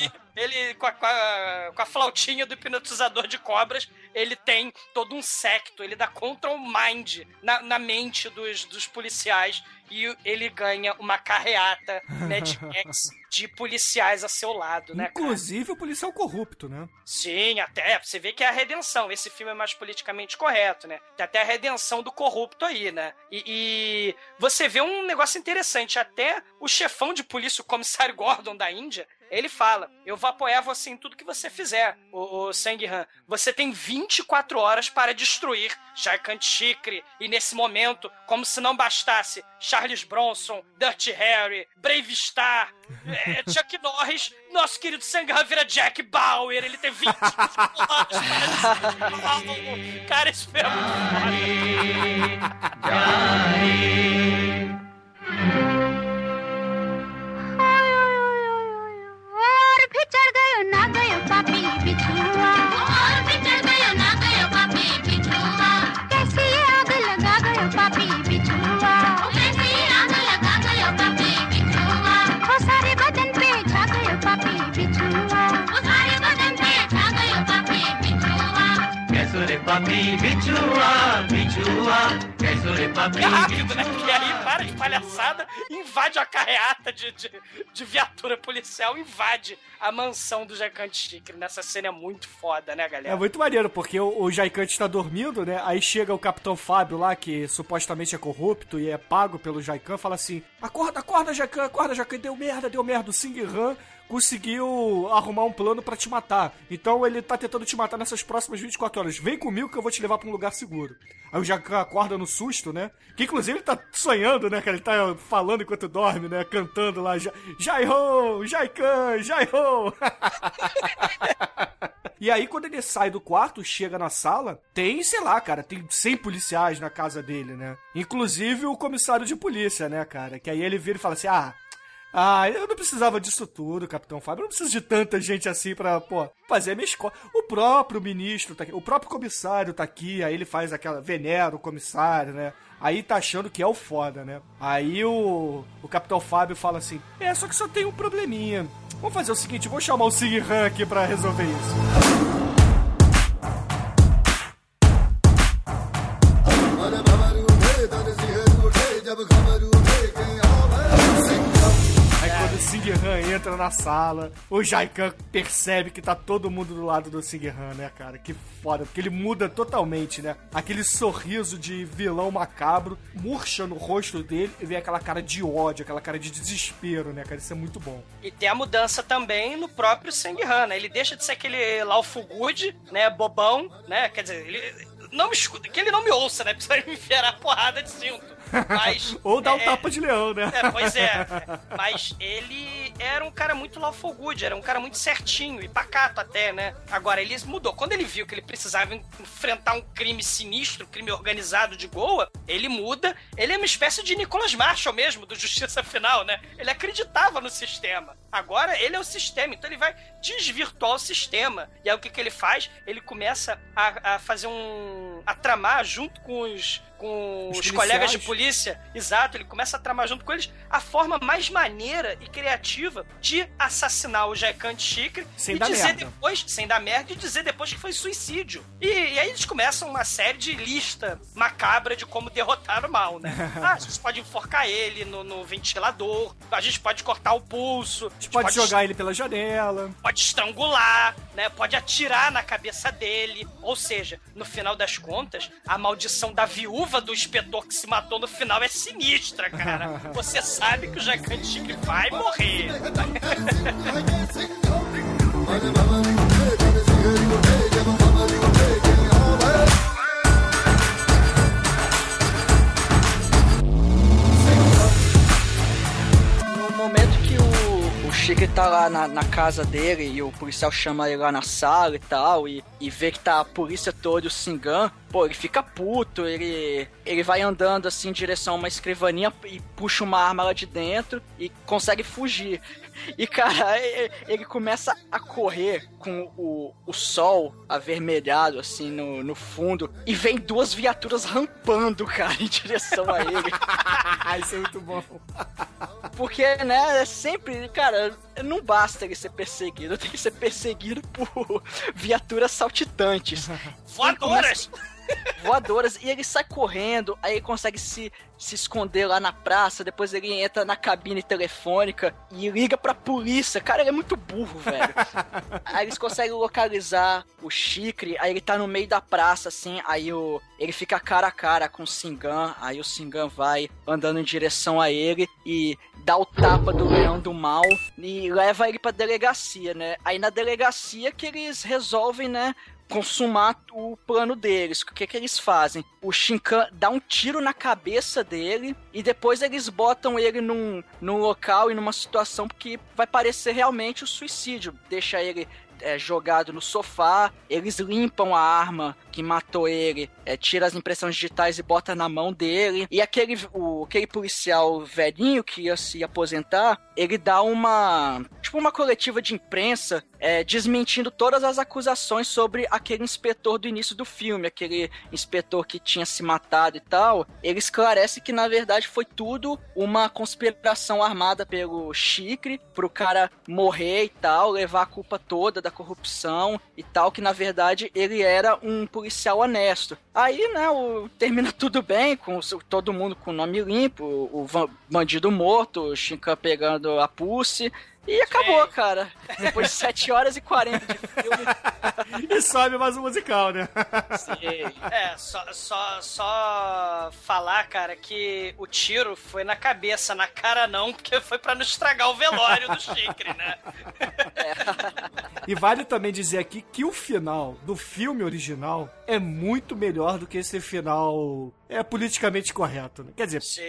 E ele, com a, com, a, com a flautinha do hipnotizador de cobras, ele tem todo um secto, ele dá control mind na, na mente dos, dos policiais e ele ganha uma carreata Max de policiais a seu lado, né, cara? Inclusive o policial corrupto, né? Sim, até. Você vê que é a redenção. Esse filme é mais politicamente correto, né? Tem até a redenção do corrupto aí, né? E, e você vê um negócio interessante. Até o chefão de polícia, o comissário Gordon da Índia, ele fala: Eu vou apoiar você em tudo que você fizer, o, o Sanghan. Você tem 24 horas para destruir Jharkhand Chikri. E nesse momento, como se não bastasse, Charles Bronson, Dirty Harry, Brave Star, é, Chuck Norris, nosso querido Sanghan vira Jack Bauer. Ele tem 24 horas para destruir. Cara, isso foi muito another É rápido, né? Porque aí para de palhaçada, invade a carreata de, de, de viatura policial, invade a mansão do Jacante Chicre. Nessa cena é muito foda, né, É galera? muito maneiro, porque o, o Jaicante tá dormindo, né? Aí chega o Capitão Fábio lá, que supostamente é corrupto e é pago pelo Jaikan, fala assim: Acorda, acorda, Jaikan, acorda, Jaikan, deu merda, deu merda. O Sing Han conseguiu arrumar um plano pra te matar. Então ele tá tentando te matar nessas próximas 24 horas. Vem comigo que eu vou te levar pra um lugar seguro. Aí o Jaikan acorda no susto, né? Que inclusive ele tá sonhando, né? Que ele tá falando enquanto dorme, né? Cantando lá: Jai-Ho, Jaikan, Jai-Ho. E aí, quando ele sai do quarto, chega na sala, tem, sei lá, cara, tem 100 policiais na casa dele, né? Inclusive o comissário de polícia, né, cara? Que aí ele vira e fala assim: ah. Ah, eu não precisava disso tudo, Capitão Fábio. Eu não preciso de tanta gente assim pra, pô, fazer a minha escola. O próprio ministro tá aqui, o próprio comissário tá aqui, aí ele faz aquela. venera o comissário, né? Aí tá achando que é o foda, né? Aí o, o Capitão Fábio fala assim: É, só que só tem um probleminha. Vamos fazer o seguinte, vou chamar o Sig aqui pra resolver isso. Entra na sala, o Jaikan percebe que tá todo mundo do lado do Sing Han, né, cara? Que foda, porque ele muda totalmente, né? Aquele sorriso de vilão macabro murcha no rosto dele e vem aquela cara de ódio, aquela cara de desespero, né, cara? Isso é muito bom. E tem a mudança também no próprio Senghan, né? Ele deixa de ser aquele Laufo Good, né? Bobão, né? Quer dizer, ele não me escuta, que ele não me ouça, né? Precisa me enfiar a porrada de cinto. Mas. Ou dá um é, tapa de leão, né? É, pois é. Mas ele era um cara muito lawful good, era um cara muito certinho e pacato até, né? Agora, ele mudou. Quando ele viu que ele precisava enfrentar um crime sinistro, um crime organizado de Goa, ele muda. Ele é uma espécie de Nicholas Marshall mesmo, do Justiça Final, né? Ele acreditava no sistema. Agora, ele é o sistema, então ele vai desvirtuar o sistema. E aí, o que, que ele faz? Ele começa a, a fazer um... a tramar junto com os, com Os os, colegas de polícia, exato, ele começa a tramar junto com eles a forma mais maneira e criativa de assassinar o Jaicante Chicre Sem e dar dizer merda. depois, sem dar merda, e dizer depois que foi suicídio. E, e aí eles começam uma série de lista macabra de como derrotar o mal, né? ah, a gente pode enforcar ele no, no ventilador, a gente pode cortar o pulso, a gente Pode jogar ele pela janela. pode estrangular, né? Pode atirar na cabeça dele. Ou seja, no final das contas, a maldição da viúva do inspetor que se matou no final é sinistra, cara. Você sabe que o Chicre vai morrer. o Chicre tá lá na, na casa dele e o policial chama ele lá na sala e tal, e, e vê que tá a polícia toda e o Singan, pô, ele fica puto, ele, ele vai andando assim em direção a uma escrivaninha e puxa uma arma lá de dentro e consegue fugir. E, cara, ele começa a correr com o, o sol avermelhado, assim, no, no fundo, e vem duas viaturas rampando, cara, em direção a ele. Isso é muito bom. Porque, né, é sempre, cara, não basta ele ser perseguido, tem que ser perseguido por viaturas saltitantes, Voadoras! Voadoras, e ele sai correndo, aí ele consegue se, se esconder lá na praça, depois ele entra na cabine telefônica e liga pra polícia. Cara, ele é muito burro, velho. aí eles conseguem localizar o Chicre, aí ele tá no meio da praça, assim, aí o, ele fica cara a cara com o Singan, aí o Singan vai andando em direção a ele e dá o tapa do leão do mal e leva ele pra delegacia, né? Aí na delegacia que eles resolvem, né, consumar o plano deles. O que que eles fazem? O Shinkan dá um tiro na cabeça dele e depois eles botam ele num, num local e numa situação que vai parecer realmente o suicídio. Deixa ele é, jogado no sofá, eles limpam a arma que matou ele, é, tira as impressões digitais e bota na mão dele. E aquele, o, aquele policial velhinho que ia se aposentar, ele dá uma. Tipo uma coletiva de imprensa é, desmentindo todas as acusações sobre aquele inspetor do início do filme, aquele inspetor que tinha se matado e tal. Ele esclarece que na verdade foi tudo uma conspiração armada pelo Chicre pro cara morrer e tal, levar a culpa toda da corrupção e tal, que na verdade ele era um policial honesto. Aí, né, o, termina tudo bem, com todo mundo com o nome limpo, o, o bandido morto, o Shinkan pegando a Pussy. E acabou, cara. Depois de 7 horas e 40 de filme. E sobe mais um musical, né? É, só, só, só falar, cara, que o tiro foi na cabeça, na cara não, porque foi pra não estragar o velório do Chicre, né? E vale também dizer aqui que o final do filme original é muito melhor do que esse final é politicamente correto. Né? Quer dizer, Sim.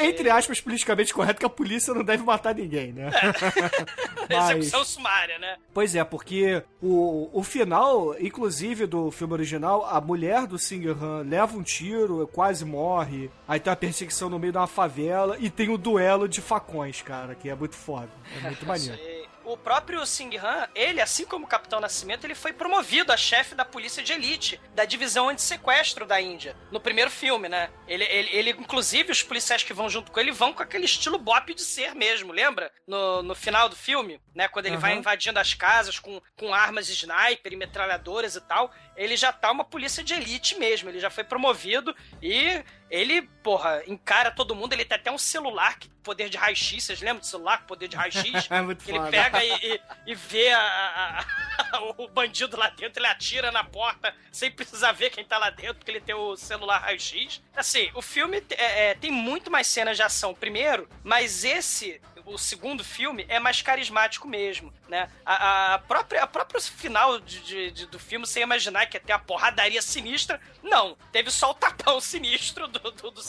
entre aspas, politicamente correto, que a polícia não deve matar ninguém, né? Mas- Execução sumária, né? Pois é, porque o, o final, inclusive, do filme original, a mulher do Singer-Han leva um tiro, quase morre. Aí tem uma perseguição no meio de uma favela e tem o duelo de facões, cara, que é muito foda. É muito maneiro. E O próprio Sing Han, ele, assim como o Capitão Nascimento, ele foi promovido a chefe da polícia de elite, da divisão anti-sequestro da Índia, no primeiro filme, né? Ele, ele, ele, inclusive, os policiais que vão junto com ele vão com aquele estilo bop de ser mesmo, lembra? No, no final do filme, né? Quando ele vai Aham. invadindo as casas com, com armas de sniper e metralhadoras e tal, ele já tá uma polícia de elite mesmo, ele já foi promovido e ele, porra, encara todo mundo, ele tem até um celular que poder de raio-x, vocês lembram do celular com poder de raio-x? É muito que ele foda. pega e, e, e vê a- a- a- o bandido lá dentro, ele atira na porta sem precisar ver quem tá lá dentro, porque ele tem o celular raio-x. Assim, o filme é, é, tem muito mais cenas de ação primeiro, mas esse, o segundo filme, é mais carismático mesmo, né? A, a própria, a próprio final de, de- de- do filme, sem imaginar que ia ter uma porradaria sinistra, não. Teve só o tapão sinistro do, do, do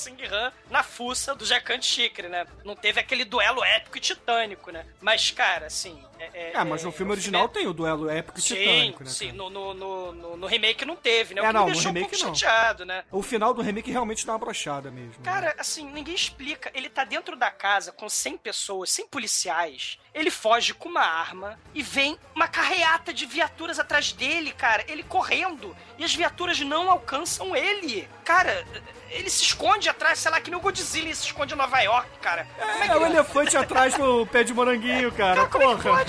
na fuça do Jacan Chikre, né? Não teve aquele duelo épico e titânico, né? Mas, cara, assim... É, É, mas no filme original tem o duelo épico e Sim, titânico, né? sim. No, no, no, no- remake não teve, né? O É, que não, me no deixou um remake pouco não. chateado, né? O final do remake realmente dá uma brochada mesmo. né? Cara, assim, ninguém explica. Ele tá dentro da casa com 100 pessoas, 100 policiais. Ele foge com uma arma e vem uma carreata de viaturas atrás dele, cara. Ele correndo. E as viaturas não alcançam ele. Cara, ele se esconde atrás, sei lá, que nem o Godzilla ele se esconde em Nova York, cara. Como é É, que o ele- elefante atrás do pé de moranguinho, cara. Porra.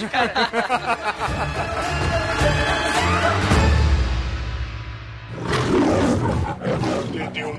Então,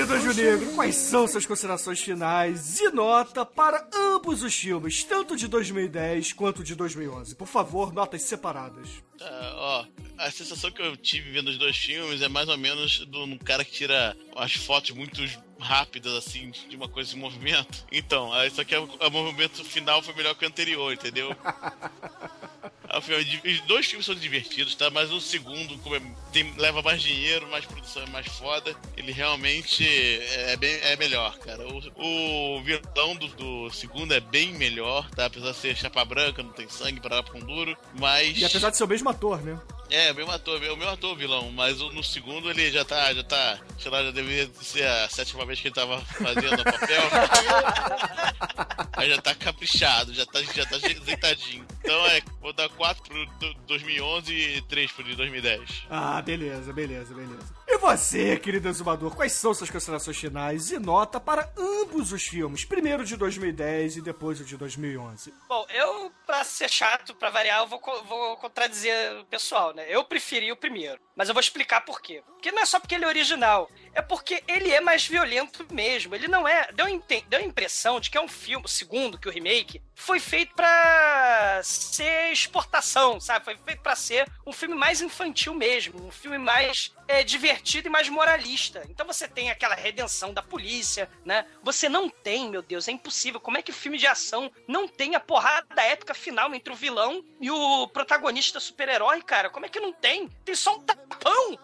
querido Anjo Negro, quais são suas considerações finais e nota para ambos os filmes, tanto de 2010 quanto de 2011? Por favor, notas separadas. Tá, ó, a sensação que eu tive vendo os dois filmes é mais ou menos de um cara que tira as fotos muito rápidas, assim, de uma coisa em movimento. Então, aí só que o, o movimento final foi melhor que o anterior, entendeu? Filme- Os dois filmes são divertidos, tá? Mas o segundo, como é- tem- leva mais dinheiro, mais produção é mais foda, ele realmente é, bem, é melhor, cara. O, o vilão do, do segundo é bem melhor, tá? Apesar de ser chapa branca, não tem sangue, para com duro, mas... E apesar de ser o mesmo ator, né? É, o mesmo ator, é o mesmo ator vilão, mas no segundo ele já tá, já tá, sei lá, já deveria ser a sétima vez que ele tava fazendo o papel. Aí já tá caprichado, já tá, já tá azeitadinho. Então é, vou dar 4 pro do- 2011 e 3 pro de 2010. Ah, beleza, beleza, beleza. E você, querido exumador, quais são suas considerações finais e nota para ambos os filmes? Primeiro de 2010 e depois o de 2011. Bom, eu, pra ser chato, pra variar, eu vou, vou contradizer o pessoal, né? Eu preferi o primeiro. Mas eu vou explicar por quê. Porque não é só porque ele é original. É porque ele é mais violento mesmo. Ele não é. Deu, deu a impressão de que é um filme, segundo, que o remake, foi feito pra ser exportação, sabe? Foi feito pra ser um filme mais infantil mesmo. Um filme mais é, divertido e mais moralista. Então você tem aquela redenção da polícia, né? Você não tem, meu Deus, é impossível. Como é que o filme de ação não tem a porrada épica final entre o vilão e o protagonista super-herói, cara? Como é que não tem? Tem só um tapa pão!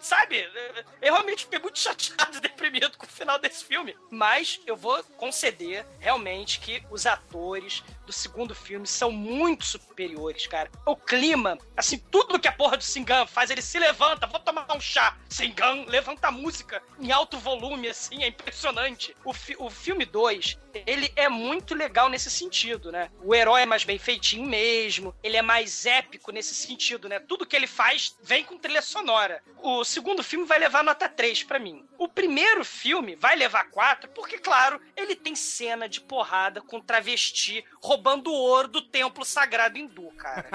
Sabe? Eu realmente fiquei muito chateado deprimido com o final desse filme. Mas eu vou conceder realmente que os atores do segundo filme são muito superiores, cara. O clima, assim, tudo que a porra do Singan faz, ele se levanta, vou tomar um chá. Singan levanta a música em alto volume, assim, é impressionante. O, fi o filme 2, ele é muito legal nesse sentido, né? O herói é mais bem feitinho mesmo, ele é mais épico nesse sentido, né? Tudo que ele faz vem com trilha sonora. O segundo filme vai levar nota 3 pra mim. O primeiro filme vai levar 4, porque, claro, ele tem cena de porrada com travesti roubando ouro do templo sagrado hindu, cara.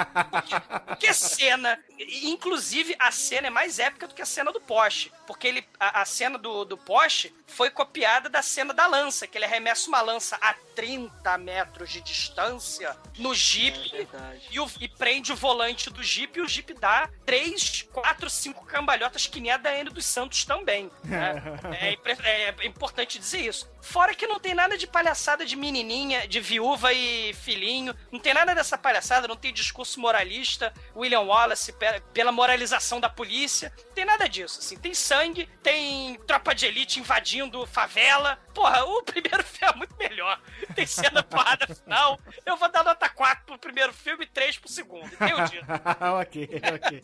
que cena! Inclusive, a cena é mais épica do que a cena do poste. Porque ele, a, a cena do, do poste foi copiada da cena da lança, que ele arremessa uma lança a 30 metros de distância no Jeep Verdade. e, o- e prende o volante do Jeep e o Jeep dá 3, 4, 5 cambalhotas que nem a da Anne dos Santos também. né? é, é importante dizer isso. Fora que não tem nada de palhaçada de menininha, de viúva e filhinho. Não tem nada dessa palhaçada, não tem discurso moralista, William Wallace pe- pela moralização da polícia. Não tem nada disso. Assim, tem sangue, tem tropa de elite invadindo favela. Porra, o primeiro filme é muito melhor. Tem cena porrada final. Eu vou dar nota 4 pro primeiro filme e 3 pro segundo. Dito. ok, ok.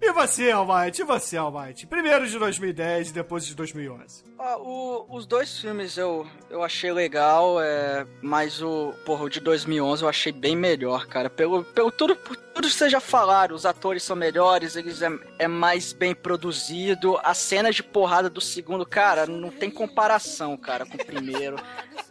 E você, Almighty? E você, Almighty? Primeiro de 2010 e depois de 2011. Ah, o- os dois filmes eu, eu achei legal, é, mas o, porra, o de 2011 eu achei bem melhor, cara. Pelo, pelo tudo, por tudo que vocês já falaram, os atores são melhores, eles é, é mais bem produzido. As cenas de porrada do segundo, cara, não tem comparação, cara, com o primeiro.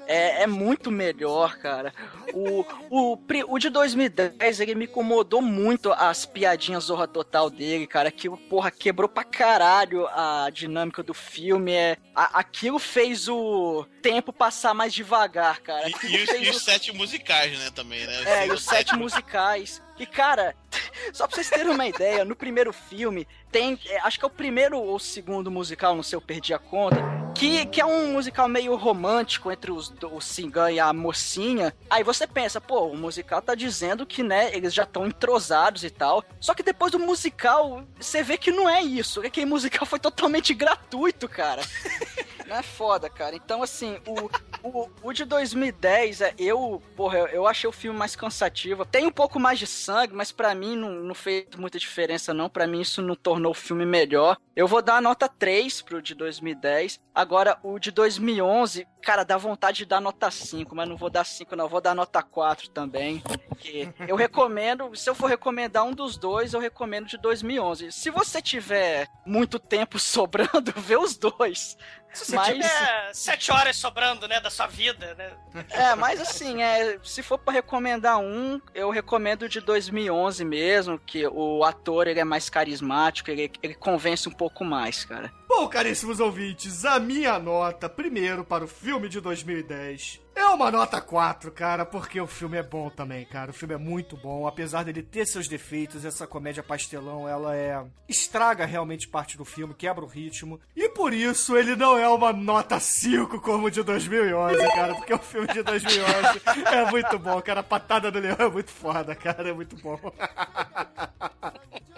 É, é muito melhor, cara. O, o, o de 2010, ele me incomodou muito as piadinhas zorra total dele, cara. Aquilo, porra, quebrou pra caralho a dinâmica do filme. É, a- aquilo fez o tempo passar mais devagar, cara. E, Aquilo e os, fez e o- os sete musicais, né, também, né? é, Assim, e os sete musicais. E, cara, só pra vocês terem uma ideia, no primeiro filme, tem. é, acho que é o primeiro ou segundo musical, não sei, eu perdi a conta. Que, que é um musical meio romântico entre os, o Singan e a mocinha. Aí você pensa, pô, o musical tá dizendo que, né, eles já estão entrosados e tal. Só que depois do musical, você vê que não é isso. Que aquele musical foi totalmente gratuito, cara. Não é foda, cara. Então, assim, o, o, o de 2010, é, eu, porra, eu, achei o filme mais cansativo. Tem um pouco mais de sangue, mas pra mim não, não fez muita diferença, não. Pra mim isso não tornou o filme melhor. Eu vou dar a nota 3 pro de 2010. Agora, o de 2011, cara, dá vontade de dar nota 5, mas não vou dar 5, não. Vou dar nota 4 também. Que eu recomendo, se eu for recomendar um dos dois, eu recomendo de 2011. Se você tiver muito tempo sobrando, vê os dois. Se você Mas- tiver 7 horas sobrando, né, da sua vida, né? É, mas assim, é, se for pra recomendar um, eu recomendo de 2011 mesmo, que o ator ele é mais carismático, ele, ele convence um pouco mais, cara. Bom, caríssimos ouvintes, a minha nota, primeiro, para o filme de 2010 é uma nota 4, cara, porque o filme é bom também, cara. O filme é muito bom, apesar dele ter seus defeitos, essa comédia pastelão, ela é. estraga realmente parte do filme, quebra o ritmo. E por isso ele não é uma nota 5 como o de 2011, cara, porque o filme de 2011 é muito bom, cara. A patada do leão é muito foda, cara, é muito bom.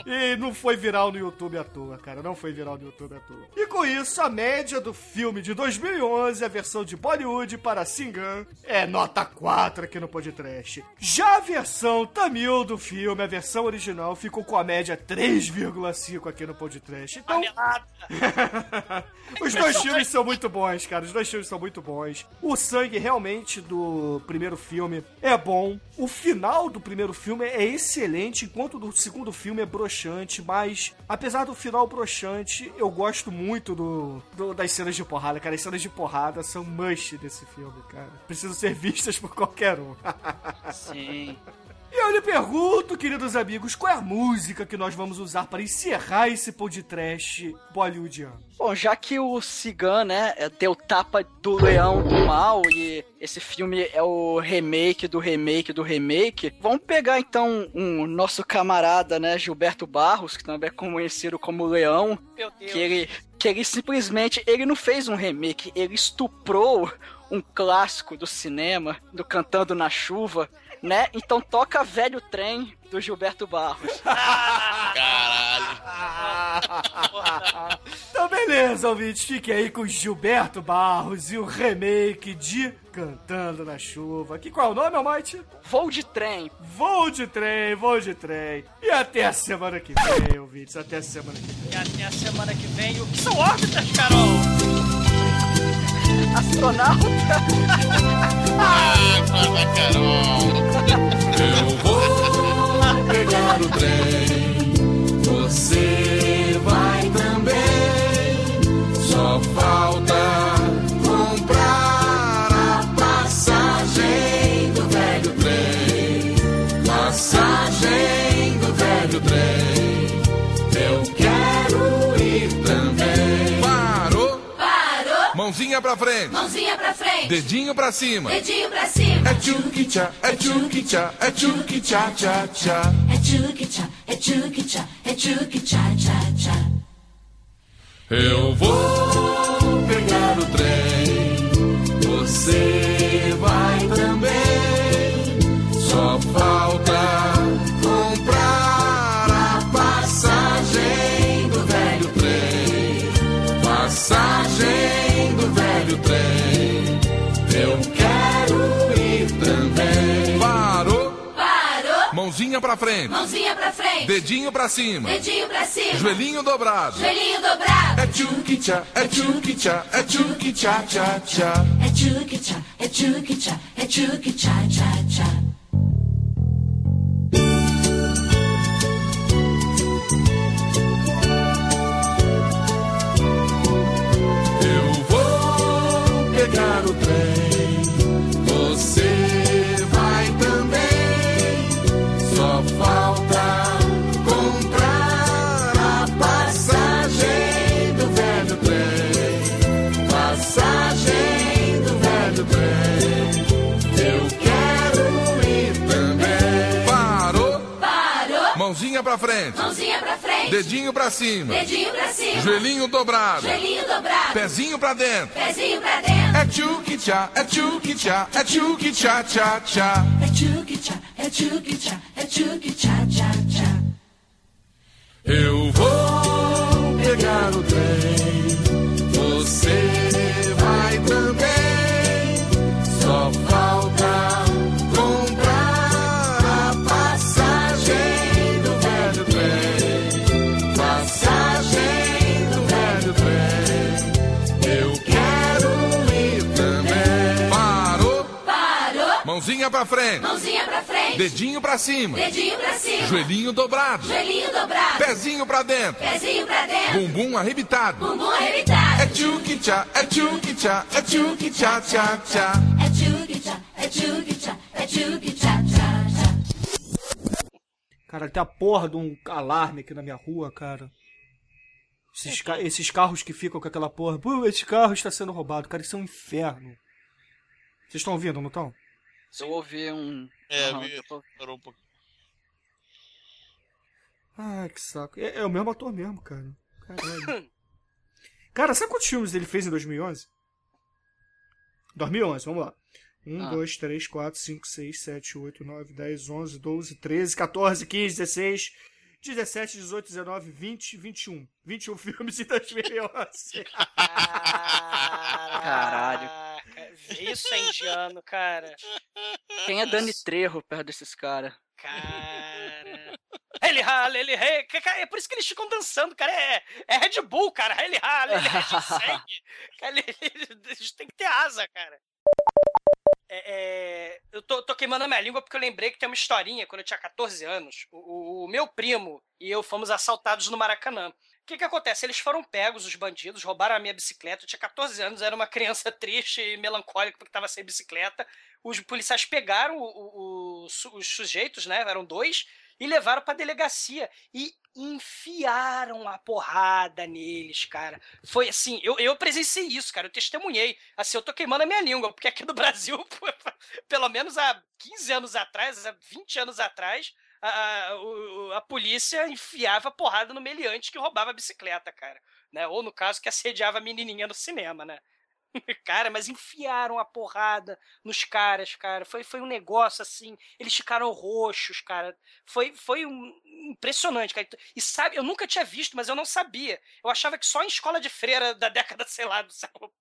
E não foi viral no YouTube à toa, cara. Não foi viral no YouTube à toa. E com isso, a média do filme de 2011, a versão de Bollywood para Singan, é nota 4 aqui no podcast. Já a versão Tamil do filme, a versão original, ficou com a média 3,5 aqui no podcast. Então, os dois filmes são muito bons, cara. Os dois filmes são muito bons. O sangue realmente do primeiro filme é bom. O final do primeiro filme é excelente, enquanto o do segundo filme é broxante. Mas, apesar do final broxante, eu gosto muito do, do- das cenas de porrada, cara. As cenas de porrada são must desse filme, cara. Precisam ser vistas por qualquer um. Sim. E eu lhe pergunto, queridos amigos, qual é a música que nós vamos usar para encerrar esse podcast bollywoodiano? Bom, já que o Cigan, né, é- deu tapa do leão do mal e esse filme é o remake do remake do remake, vamos pegar então um nosso camarada, né, Gilberto Barros, que também é conhecido como Leão, Meu Deus. que ele, que ele simplesmente, ele não fez um remake, ele estuprou um clássico do cinema, do Cantando na Chuva, né? Então toca Velho Trem do Gilberto Barros. Caralho. Então, beleza, ouvintes. Fique aí com Gilberto Barros e o remake de Cantando na Chuva. Que qual é o nome, Almighty? Voo de trem. Voo de trem, voo de trem. E até a semana que vem, ouvintes. Até a semana que vem. E até a semana que vem. O que são órbitas, Carol? Astronauta. Ah, Carol. Eu vou pegar o trem, você vai também. Só falta mãozinha pra frente, mãozinha pra frente, dedinho pra cima. dedinho pra cima. É tchuki tchá, é tchuki tchá, é tchuki tchá tchá tchá. É tchuki tchá, é tchuki tchá, é tchuki tchá tchá tchá. Eu vou pegar o trem, você vai também. Só falta mãozinha pra frente, mãozinha pra frente, dedinho pra cima, dedinho pra cima, joelhinho dobrado. joelhinho dobrado. É tchuki tchá, é tchuki tchá, é tchuki tchá tchá tchá. É tchuki tchá, é tchuki tchá, é tchuki tchá tchá tchá. Eu vou pegar o trem, pra frente, mãozinha pra frente, dedinho pra cima, dedinho pra cima, joelhinho dobrado, joelhinho dobrado, pezinho pra dentro. pezinho pra dentro. É tchuki tchá, é tchuki tchá, é tchuki tchá tchá tchá. É tchuki tchá, é tchuki tchá, é tchuki tchá tchá tchá. Eu vou pegar o trem, você mãozinha pra frente, mãozinha pra frente, dedinho pra cima, dedinho pra cima, joelhinho dobrado, joelhinho dobrado, pezinho pra dentro. pezinho pra dentro, Bumbum arrebitado. bumbum arrebitado. É tchuki tchá, é tchuki tchá, é tchuki tchá tchá tchá. É tchuki tchá, é tchuki tchá, é tchuki tchá tchá tchá. Cara, tem a porra de um alarme aqui na minha rua, cara. Esses, ca- esses carros que ficam com aquela porra. Pô, esse carro está sendo roubado. Cara, isso é um inferno. Vocês estão ouvindo, não estão? Eu ouvir um. É, vi- eu tô- parou um pouco. Ai, que saco. É, é o mesmo ator mesmo, cara. Caralho. cara, sabe quantos filmes ele fez em 2011? 2011, vamos lá. 1, Ah. 2, 3, 4, 5, 6, 7, 8, 9, 10, 11, 12, 13, 14, 15, 16, 17, 18, 19, 20, 21. 21 filmes em 2011. Caralho. Isso é indiano, cara. Quem é Dani Trejo perto desses caras? Cara. Ele rala, ele rei. É por isso que eles ficam dançando, cara. É, é Red Bull, cara. Ele rala, ele sangue. Cara, ele- ele- eles têm que ter asa, cara. É, é, eu tô, tô queimando a minha língua porque eu lembrei que tem uma historinha. Quando eu tinha 14 anos, o, o- o meu primo e eu fomos assaltados no Maracanã. O que que acontece? Eles foram pegos, os bandidos, roubaram a minha bicicleta. Eu tinha 14 anos, era uma criança triste e melancólica porque estava sem bicicleta. Os policiais pegaram o- o- os sujeitos, né? Eram dois, e levaram pra delegacia. E enfiaram a porrada neles, cara. Foi assim, eu, eu presenciei isso, cara. Eu testemunhei. Assim, eu tô queimando a minha língua, porque aqui no Brasil, pelo menos há 15 anos atrás, há 20 anos atrás, a, a, polícia enfiava porrada no meliante que roubava a bicicleta, cara. Né? Ou no caso, que assediava a menininha no cinema, né? Cara, mas enfiaram a porrada nos caras, cara. Foi, foi um negócio assim. Eles ficaram roxos, cara. Foi, foi um, impressionante, cara. E sabe, eu nunca tinha visto, mas eu não sabia. Eu achava que só em escola de freira da década, sei lá, do século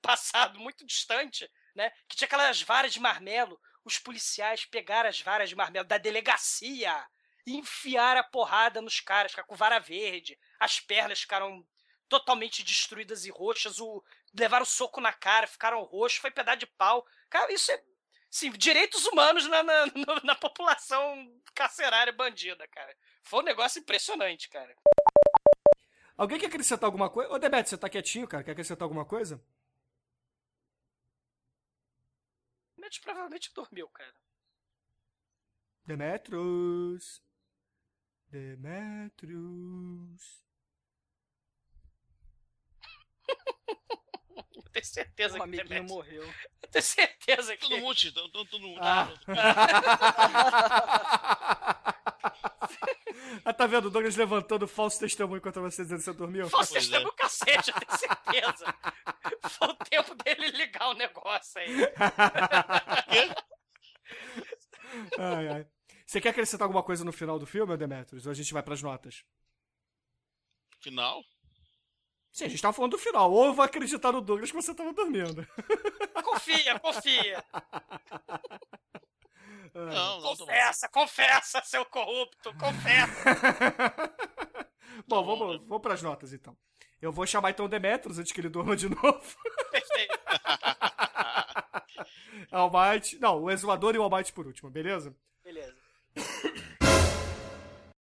passado, muito distante, né? Que tinha aquelas varas de marmelo. Os policiais pegaram as varas de marmelo da delegacia e enfiaram a porrada nos caras, cara, com vara verde. As pernas ficaram totalmente destruídas e roxas, o, levaram soco na cara, ficaram roxos, foi pedaço de pau. Cara, isso é. Sim, direitos humanos na, na, na população carcerária bandida, cara. Foi um negócio impressionante, cara. Alguém quer acrescentar alguma coisa? Ô, Demet, você tá quietinho, cara? Quer acrescentar alguma coisa? Mas provavelmente dormiu, cara. Demetrius. Demetrius. Eu tenho certeza O que amiguinho Demetrius- morreu. Eu tenho certeza que. Todo mute, todo, todo, todo mute. Ah. ah, tá vendo? O Douglas levantando falso testemunho contra você dizendo que você dormiu? Falso Pois é. testemunho cacete, eu tenho certeza. Foi o tempo dele ligar o negócio aí. Ai, ai. Você quer acrescentar alguma coisa no final do filme, Demetrius? Ou a gente vai pras notas? Final? Sim, a gente tava falando do final. Ou eu vou acreditar no Douglas que você tava dormindo. Confia, confia. Não, não, tá bom. Confessa, confessa, seu corrupto, confessa. Bom, vamos, vamos pras notas então. Eu vou chamar então o Demetrius antes que ele durma de novo. Perfeito. Almighty. Não, o Exumador e o Almighty por último, beleza? Beleza.